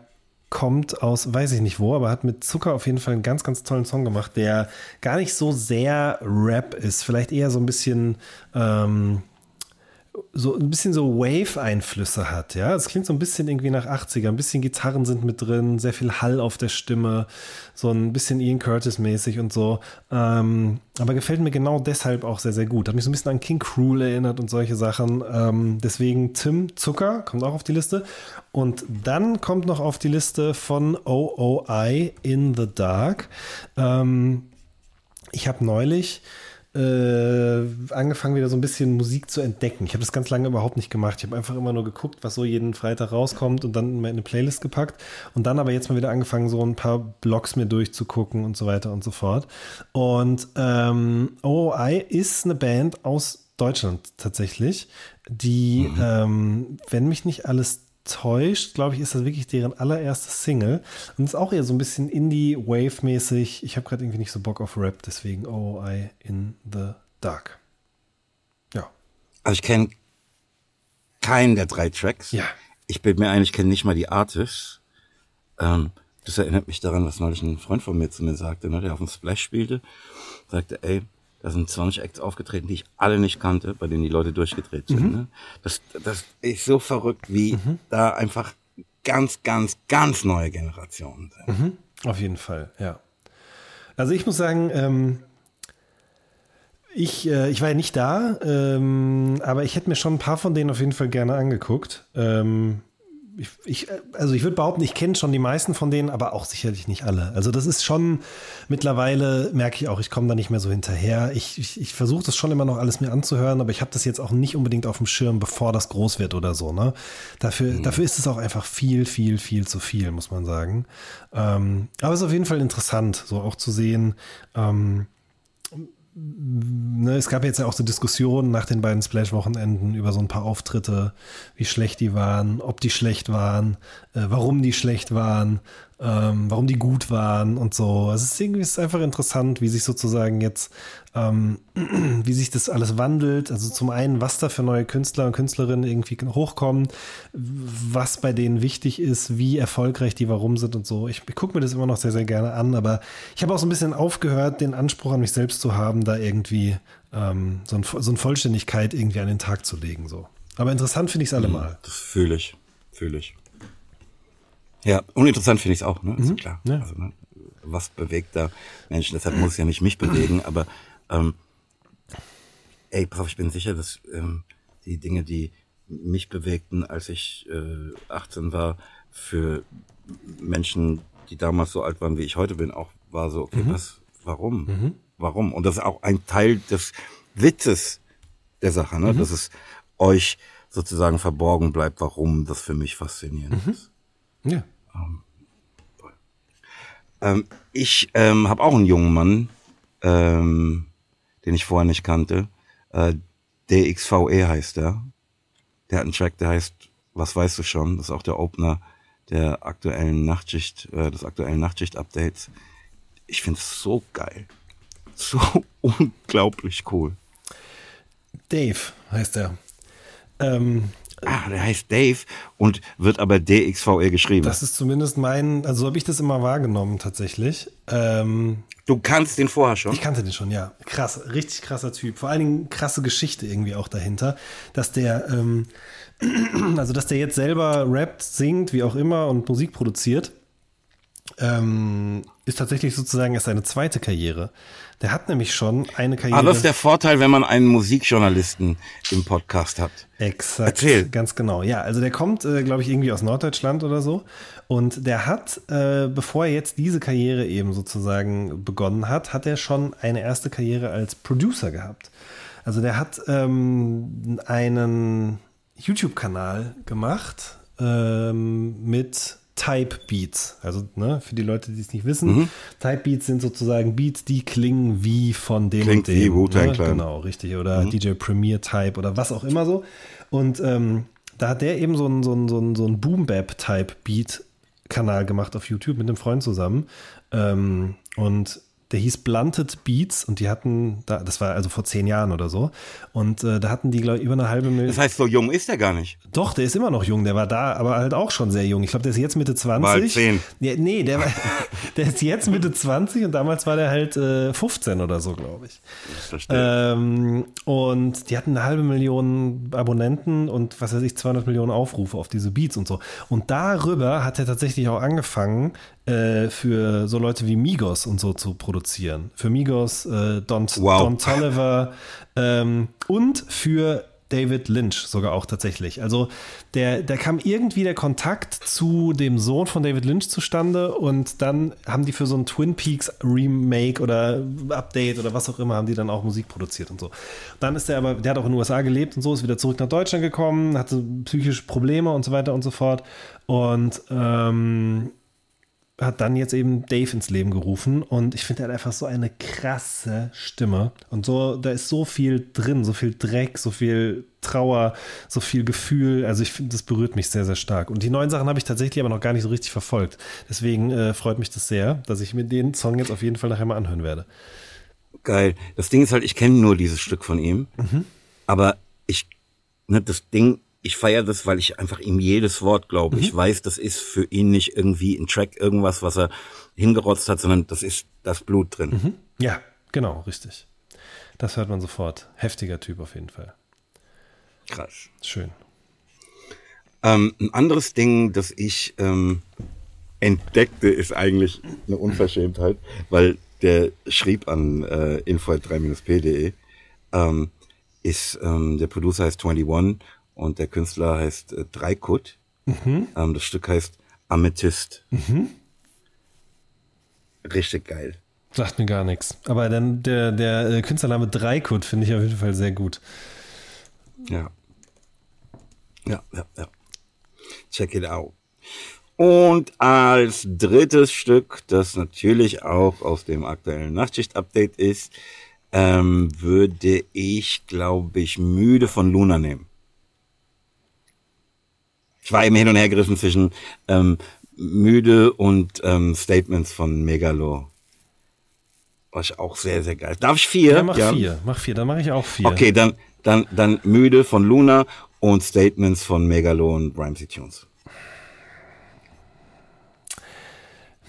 kommt aus, weiß ich nicht wo, aber hat mit Zucker auf jeden Fall einen ganz, ganz tollen Song gemacht, der gar nicht so sehr Rap ist, vielleicht eher so ein bisschen ähm, so ein bisschen so Wave-Einflüsse hat, ja. Es klingt so ein bisschen irgendwie nach 80er, ein bisschen Gitarren sind mit drin, sehr viel Hall auf der Stimme, so ein bisschen Ian Curtis-mäßig und so. Ähm, aber gefällt mir genau deshalb auch sehr, sehr gut. Hat mich so ein bisschen an King Cruel erinnert und solche Sachen. Ähm, deswegen Tim Zucker kommt auch auf die Liste. Und dann kommt noch auf die Liste von OOI In the Dark. Ähm, ich habe neulich äh, angefangen, wieder so ein bisschen Musik zu entdecken. Ich habe das ganz lange überhaupt nicht gemacht. Ich habe einfach immer nur geguckt, was so jeden Freitag rauskommt und dann in eine Playlist gepackt. Und dann aber jetzt mal wieder angefangen, so ein paar Blogs mir durchzugucken und so weiter und so fort. Und ähm, OOI ist eine Band aus Deutschland tatsächlich, die, ähm, wenn mich nicht alles täuscht, glaube ich, ist das wirklich deren allererste Single. Und ist auch eher so ein bisschen Indie-Wave-mäßig. Ich habe gerade irgendwie nicht so Bock auf Rap, deswegen OOI in the Dark. Ja. Also ich kenne keinen der drei Tracks. Ja. Ich bin mir ein, ich kenne nicht mal die Artists. Ähm, das erinnert mich daran, was neulich ein Freund von mir zu mir sagte, ne, der auf dem Splash spielte. Sagte, ey, da sind 20 Acts aufgetreten, die ich alle nicht kannte, bei denen die Leute durchgedreht sind. Mhm. Ne? Das, das ist so verrückt, wie da einfach ganz, ganz, ganz neue Generationen sind. Mhm. Auf jeden Fall, ja. Also ich muss sagen, ähm, ich, äh, ich war ja nicht da, ähm, aber ich hätte mir schon ein paar von denen auf jeden Fall gerne angeguckt. Ähm, ich, ich, also ich würde behaupten, ich kenne schon die meisten von denen, aber auch sicherlich nicht alle. Also das ist schon mittlerweile, merke ich auch, ich komme da nicht mehr so hinterher. Ich, ich, ich versuche das schon immer noch alles mir anzuhören, aber ich habe das jetzt auch nicht unbedingt auf dem Schirm, bevor das groß wird oder so. Ne? Dafür, mhm. dafür ist es auch einfach viel, viel, viel zu viel, muss man sagen. Ähm, aber es ist auf jeden Fall interessant, so auch zu sehen, ähm, ne, es gab jetzt ja auch so Diskussionen nach den beiden Splash-Wochenenden über so ein paar Auftritte, wie schlecht die waren, ob die schlecht waren, äh, warum die schlecht waren, ähm, warum die gut waren und so. Es ist irgendwie ist einfach interessant, wie sich sozusagen jetzt, ähm, wie sich das alles wandelt. Also zum einen, was da für neue Künstler und Künstlerinnen irgendwie hochkommen, was bei denen wichtig ist, wie erfolgreich die warum sind und so. Ich, ich gucke mir das immer noch sehr, sehr gerne an, aber ich habe auch so ein bisschen aufgehört, den Anspruch an mich selbst zu haben, da irgendwie ähm, so, ein, so eine Vollständigkeit irgendwie an den Tag zu legen. So. Aber interessant finde ich es allemal. Das fühle ich, fühle ich. Ja, uninteressant finde ich es auch, ne? Ist mhm. klar. Ja. Also, ne? Was bewegt da Menschen? Deshalb muss es ja nicht mich bewegen, aber ähm, ey, pass auf, ich bin sicher, dass ähm, die Dinge, die mich bewegten, als ich äh, 18 war, für Menschen, die damals so alt waren, wie ich heute bin, auch war so, okay, mhm. was, warum? Mhm. Warum? Und das ist auch ein Teil des Witzes der Sache, ne? Mhm. dass es euch sozusagen verborgen bleibt, warum das für mich faszinierend mhm. ist. Ja. Ähm, ähm, ich ähm, habe auch einen jungen Mann, ähm, den ich vorher nicht kannte. Äh, DXVE heißt er. Der hat einen Track, der heißt Was weißt du schon? Das ist auch der Opener der aktuellen Nachtschicht, äh, des aktuellen Nachtschicht-Updates. Ich finde es so geil. So unglaublich cool. Dave heißt er. Ähm, ah, der heißt Dave und wird aber DXVE geschrieben. Das ist zumindest mein, also so habe ich das immer wahrgenommen tatsächlich. Ähm, du kannst den vorher schon? Ich kannte den schon, ja. Krass, richtig krasser Typ. Vor allen Dingen krasse Geschichte irgendwie auch dahinter, dass der, ähm, also dass der jetzt selber rappt, singt, wie auch immer und Musik produziert. Ähm, ist tatsächlich sozusagen erst seine zweite Karriere. Der hat nämlich schon eine Karriere. Aber das ist der Vorteil, wenn man einen Musikjournalisten im Podcast hat. Exakt. Erzähl. Ganz genau. Ja, also der kommt, äh, glaube ich, irgendwie aus Norddeutschland oder so. Und der hat, äh, bevor er jetzt diese Karriere eben sozusagen begonnen hat, hat er schon eine erste Karriere als Producer gehabt. Also der hat ähm, einen YouTube-Kanal gemacht ähm, mit Type Beats. Also ne, für die Leute, die es nicht wissen, mhm. Type Beats sind sozusagen Beats, die klingen wie von dem Klingt und dem. Wie wu ne? Genau, richtig. Oder mhm. DJ Premier Type oder was auch immer so. Und ähm, da hat der eben so einen so so ein, so ein Boom-Bap-Type Beat-Kanal gemacht auf YouTube mit einem Freund zusammen. Ähm, und der hieß Blunted Beats und die hatten, da, das war also vor zehn Jahren oder so, und äh, da hatten die, glaube ich, über eine halbe Million. Das heißt, so jung ist er gar nicht. Doch, der ist immer noch jung, der war da, aber halt auch schon sehr jung. Ich glaube, der ist jetzt Mitte 20. Mal 10. Ja, nee, der, war, der ist jetzt Mitte 20 und damals war der halt äh, 15 oder so, glaube ich. Das verstehe. Ähm, und die hatten eine halbe Million Abonnenten und was weiß ich, 200 Millionen Aufrufe auf diese Beats und so. Und darüber hat er tatsächlich auch angefangen, äh, für so Leute wie Migos und so zu produzieren. Für Migos, äh, Don, wow. Don Tolliver ähm, und für David Lynch sogar auch tatsächlich. Also der, da kam irgendwie der Kontakt zu dem Sohn von David Lynch zustande und dann haben die für so ein Twin Peaks Remake oder Update oder was auch immer, haben die dann auch Musik produziert und so. Dann ist er aber, der hat auch in den USA gelebt und so, ist wieder zurück nach Deutschland gekommen, hatte psychische Probleme und so weiter und so fort. Und ähm, hat dann jetzt eben Dave ins Leben gerufen und ich finde, er hat einfach so eine krasse Stimme und so, da ist so viel drin, so viel Dreck, so viel Trauer, so viel Gefühl. Also ich finde, das berührt mich sehr, sehr stark. Und die neuen Sachen habe ich tatsächlich aber noch gar nicht so richtig verfolgt. Deswegen äh, freut mich das sehr, dass ich mir den Song jetzt auf jeden Fall nachher mal anhören werde. Geil. Das Ding ist halt, ich kenne nur dieses Stück von ihm, mhm. aber ich, ne, das Ding ich feiere das, weil ich einfach ihm jedes Wort glaube. Mhm. Ich weiß, das ist für ihn nicht irgendwie ein Track irgendwas, was er hingerotzt hat, sondern das ist das Blut drin. Mhm. Ja, genau, richtig. Das hört man sofort. Heftiger Typ auf jeden Fall. Krass. Schön. Ähm, ein anderes Ding, das ich ähm, entdeckte, ist eigentlich eine Unverschämtheit, weil der schrieb an äh, info3-p.de, ähm, ist, ähm, der Producer heißt 21 und der Künstler heißt äh, Dreikut Mhm. Ähm, das Stück heißt Amethyst. Mhm. Richtig geil. Sagt mir gar nichts. Aber dann der, der äh, Künstlername Dreikut finde ich auf jeden Fall sehr gut. Ja. Ja, ja, ja. Check it out. Und als drittes Stück, das natürlich auch aus dem aktuellen Nachtschicht-Update ist, ähm, würde ich, glaube ich, müde von Luna nehmen. Ich war eben hin und her gerissen zwischen ähm, müde und ähm, Statements von Megalo. Was auch sehr, sehr geil. Darf ich vier? Ja, mach ja. vier. Mach vier, dann mache ich auch vier. Okay, dann, dann, dann müde von Luna und Statements von Megalo und Rhymesy Tunes.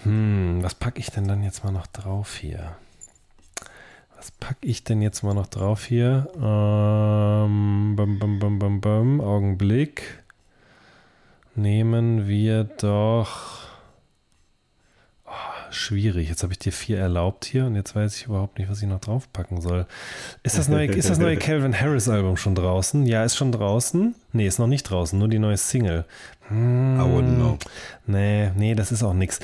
Hm, was packe ich denn dann jetzt mal noch drauf hier? Was packe ich denn jetzt mal noch drauf hier? Ähm, bum, bum, bum, bum, bum. Augenblick. Nehmen wir doch. Oh, schwierig. Jetzt habe ich dir vier erlaubt hier und jetzt weiß ich überhaupt nicht, was ich noch draufpacken soll. Ist das neue, ist das neue Calvin Harris Album schon draußen? Ja, ist schon draußen. Nee, ist noch nicht draußen, nur die neue Single. Hm, I wouldn't know. Nee, nee, das ist auch nichts.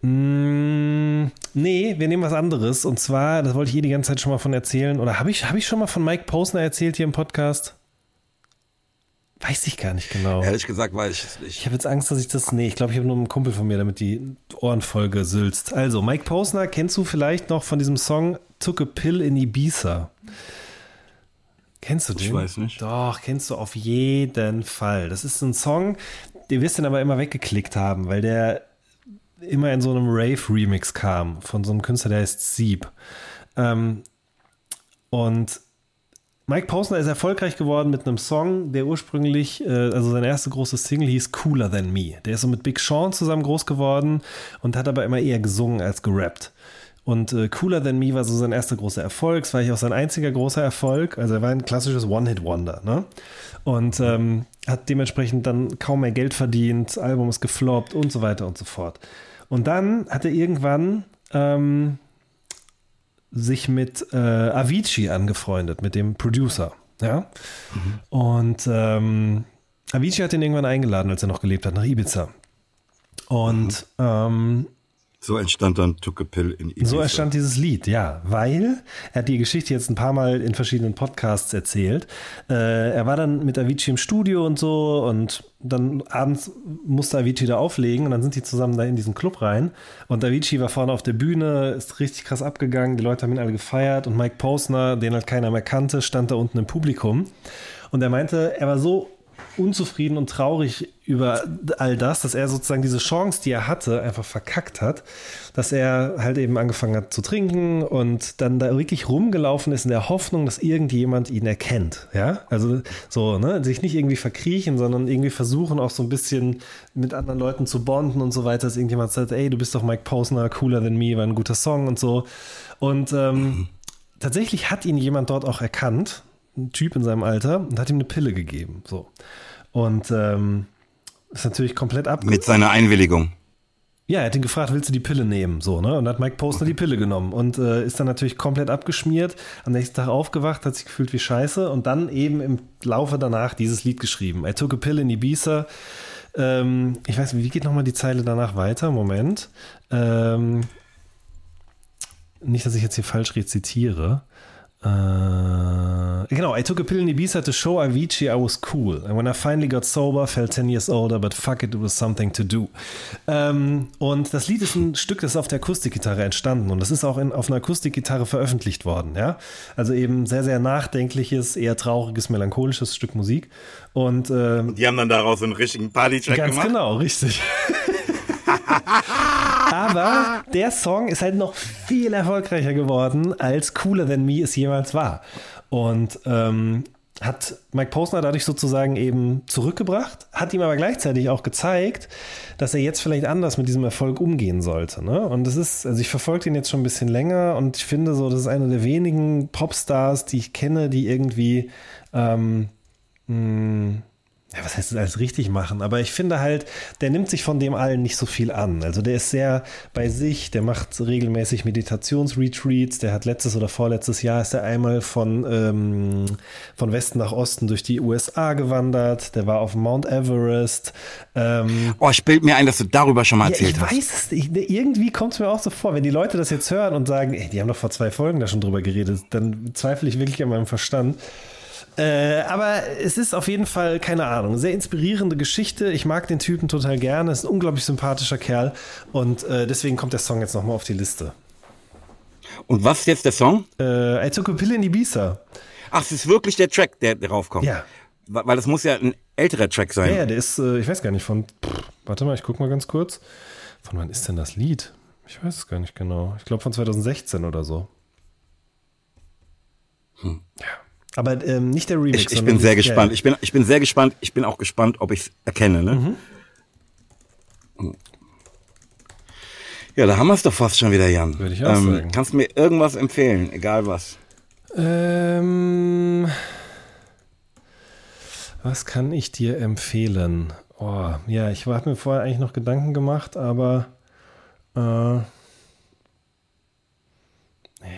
Mm, nee, wir nehmen was anderes. Und zwar, das wollte ich eh die ganze Zeit schon mal von erzählen. Oder habe ich, hab ich schon mal von Mike Posner erzählt hier im Podcast? Weiß ich gar nicht genau. Ehrlich gesagt weiß ich es nicht. Ich habe jetzt Angst, dass ich das. Nee, ich glaube, ich habe nur einen Kumpel von mir, damit die Ohren voll gesülzt. Also, Mike Posner kennst du vielleicht noch von diesem Song Took a Pill in Ibiza. Kennst du den? Ich weiß nicht. Doch, kennst du auf jeden Fall. Das ist ein Song, den wirst du dann aber immer weggeklickt haben, weil der immer in so einem Rave-Remix kam von so einem Künstler, der heißt Sieb. Ähm, und Mike Posner ist erfolgreich geworden mit einem Song, der ursprünglich, äh, also seine erste große Single hieß Cooler Than Me. Der ist so mit Big Sean zusammen groß geworden und hat aber immer eher gesungen als gerappt. Und äh, Cooler Than Me war so sein erster großer Erfolg. Es war auch sein einziger großer Erfolg. Also er war ein klassisches One-Hit-Wonder. Ne? Und ähm, hat dementsprechend dann kaum mehr Geld verdient. Album ist gefloppt und so weiter und so fort. Und dann hat er irgendwann ähm, sich mit äh, Avicii angefreundet, mit dem Producer. Ja. Mhm. Und ähm, Avicii hat ihn irgendwann eingeladen, als er noch gelebt hat, nach Ibiza. Und mhm. ähm, so entstand dann Took a Pill in Ibiza. So entstand dieses Lied, ja, weil er hat die Geschichte jetzt ein paar Mal in verschiedenen Podcasts erzählt. Äh, er war dann mit Avicii im Studio und so und dann abends musste Avicii da auflegen und dann sind die zusammen da in diesen Club rein und Avicii war vorne auf der Bühne, ist richtig krass abgegangen, die Leute haben ihn alle gefeiert und Mike Posner, den halt keiner mehr kannte, stand da unten im Publikum und er meinte, er war so unzufrieden und traurig über all das, dass er sozusagen diese Chance, die er hatte, einfach verkackt hat, dass er halt eben angefangen hat zu trinken und dann da wirklich rumgelaufen ist in der Hoffnung, dass irgendjemand ihn erkennt, ja, also so, ne, sich nicht irgendwie verkriechen, sondern irgendwie versuchen auch so ein bisschen mit anderen Leuten zu bonden und so weiter, dass irgendjemand sagt, ey, du bist doch Mike Posner, cooler than me, war ein guter Song und so. Und ähm, tatsächlich hat ihn jemand dort auch erkannt ein Typ in seinem Alter und hat ihm eine Pille gegeben. So. Und ähm, ist natürlich komplett ab. Mit seiner Einwilligung. Ja, er hat ihn gefragt, willst du die Pille nehmen? So, ne? Und hat Mike Postner die Pille genommen und äh, ist dann natürlich komplett abgeschmiert. Am nächsten Tag aufgewacht, hat sich gefühlt wie Scheiße und dann eben im Laufe danach dieses Lied geschrieben. I took a pill in Ibiza. Ähm, ich weiß nicht, wie geht nochmal die Zeile danach weiter? Moment. Ähm, nicht, dass ich jetzt hier falsch rezitiere. Uh, genau, I took a pill in Ibiza to show Avicii I was cool. And when I finally got sober, felt 10 years older, but fuck it, it was something to do. Um, und das Lied ist ein Stück, das ist auf der Akustikgitarre entstanden und das ist auch in, auf einer Akustikgitarre veröffentlicht worden. Ja? Also eben sehr, sehr nachdenkliches, eher trauriges, melancholisches Stück Musik. Und, ähm, und die haben dann daraus einen richtigen Party-Track gemacht? Ganz genau, richtig. Aber der Song ist halt noch viel erfolgreicher geworden, als Cooler Than Me es jemals war. Und ähm, hat Mike Posner dadurch sozusagen eben zurückgebracht, hat ihm aber gleichzeitig auch gezeigt, dass er jetzt vielleicht anders mit diesem Erfolg umgehen sollte. Ne? Und das ist, also ich verfolge ihn jetzt schon ein bisschen länger und ich finde so, das ist einer der wenigen Popstars, die ich kenne, die irgendwie ähm, mh, hm, ja, was heißt das alles richtig machen? Aber ich finde halt, der nimmt sich von dem allen nicht so viel an. Also der ist sehr bei sich, der macht regelmäßig Meditationsretreats. Der hat letztes oder vorletztes Jahr ist er einmal von, ähm, von Westen nach Osten durch die USA gewandert. Der war auf Mount Everest. Ähm, oh, ich bild mir ein, dass du darüber schon mal erzählt ja, ich hast. Weiß es, ich, irgendwie kommt es mir auch so vor, wenn die Leute das jetzt hören und sagen, ey, die haben doch vor zwei Folgen da schon drüber geredet, dann zweifle ich wirklich an meinem Verstand. Äh, aber es ist auf jeden Fall, keine Ahnung, sehr inspirierende Geschichte. Ich mag den Typen total gerne. Ist ein unglaublich sympathischer Kerl. Und äh, deswegen kommt der Song jetzt nochmal auf die Liste. Und was ist jetzt der Song? Äh, I took a pill in Ibiza. Ach, es ist wirklich der Track, der, der raufkommt. Ja. Weil das muss ja ein älterer Track sein. Ja, ja der ist, äh, ich weiß gar nicht, von, pff, warte mal, ich guck mal ganz kurz. Von wann ist denn das Lied? Ich weiß es gar nicht genau. Ich glaube von 2016 oder so. Hm. Ja. Aber ähm, nicht der Remix. Ich, ich bin sehr gespannt. Ja. Ich, bin, ich bin sehr gespannt. Ich bin auch gespannt, ob ich es erkenne. Ne? Mhm. Ja, da haben wir es doch fast schon wieder, Jan. Würde ich auch ähm, sagen. Kannst du mir irgendwas empfehlen, egal was? Ähm, was kann ich dir empfehlen? Oh, ja, ich habe mir vorher eigentlich noch Gedanken gemacht, aber äh,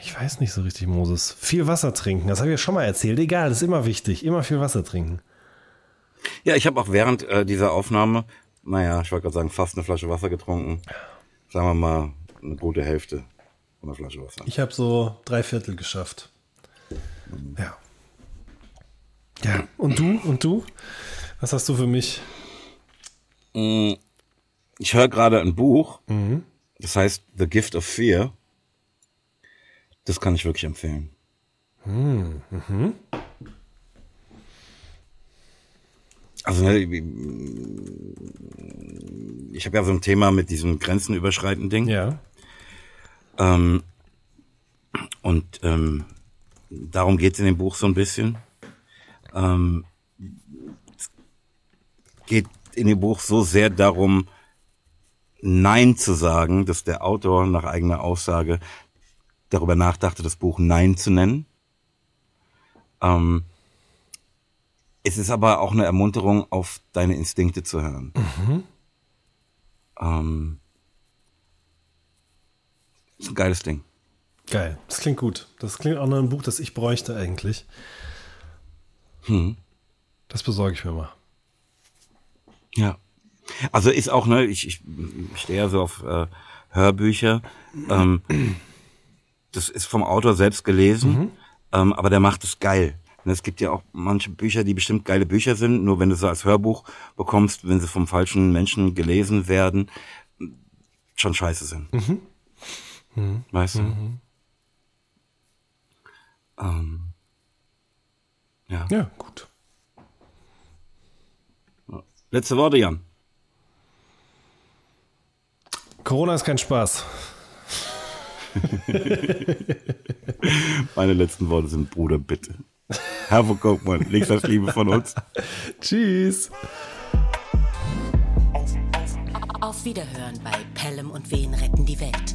ich weiß nicht so richtig, Moses. Viel Wasser trinken, das habe ich ja schon mal erzählt. Egal, das ist immer wichtig. Immer viel Wasser trinken. Ja, ich habe auch während äh, dieser Aufnahme, naja, ich wollte gerade sagen, fast eine Flasche Wasser getrunken. Sagen wir mal eine gute Hälfte von einer Flasche Wasser. Ich habe so drei Viertel geschafft. Mhm. Ja. Ja, und du? Und du? Was hast du für mich? Mm, ich höre gerade ein Buch, mhm. das heißt The Gift of Fear. Das kann ich wirklich empfehlen. Hm, mhm. Also ne, ich habe ja so ein Thema mit diesem Grenzenüberschreiten Ding. Ja. Ähm, und ähm, darum geht es in dem Buch so ein bisschen. Ähm, es geht in dem Buch so sehr darum, Nein zu sagen, dass der Autor nach eigener Aussage darüber nachdachte, das Buch Nein zu nennen. Ähm, es ist aber auch eine Ermunterung, auf deine Instinkte zu hören. Mhm. Ähm, ist ein geiles Ding. Geil, das klingt gut. Das klingt auch nach einem Buch, das ich bräuchte eigentlich. Hm. Das besorge ich mir mal. Ja. Also ist auch, ne, ich, ich stehe ja so auf äh, Hörbücher. Ähm, das ist vom Autor selbst gelesen, mhm. ähm, aber der macht es geil. Und es gibt ja auch manche Bücher, die bestimmt geile Bücher sind, nur wenn du sie als Hörbuch bekommst, wenn sie vom falschen Menschen gelesen werden, schon scheiße sind. Mhm. Mhm. Weißt du? Mhm. Ähm, ja. Ja, gut. Letzte Worte, Jan. Corona ist kein Spaß. Meine letzten Worte sind Bruder, bitte. Herr von Koopmann, nichts als Liebe von uns. Tschüss. Auf Wiederhören bei Pelham und Wen retten die Welt.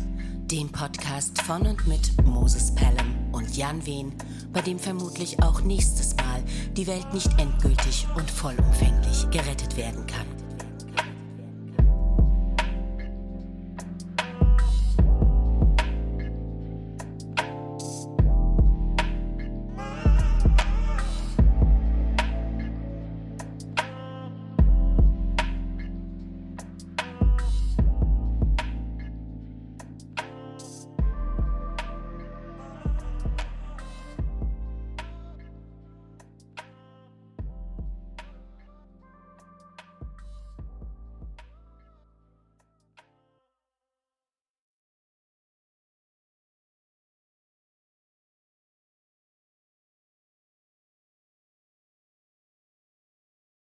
Dem Podcast von und mit Moses Pelham und Jan Wehn, bei dem vermutlich auch nächstes Mal die Welt nicht endgültig und vollumfänglich gerettet werden kann.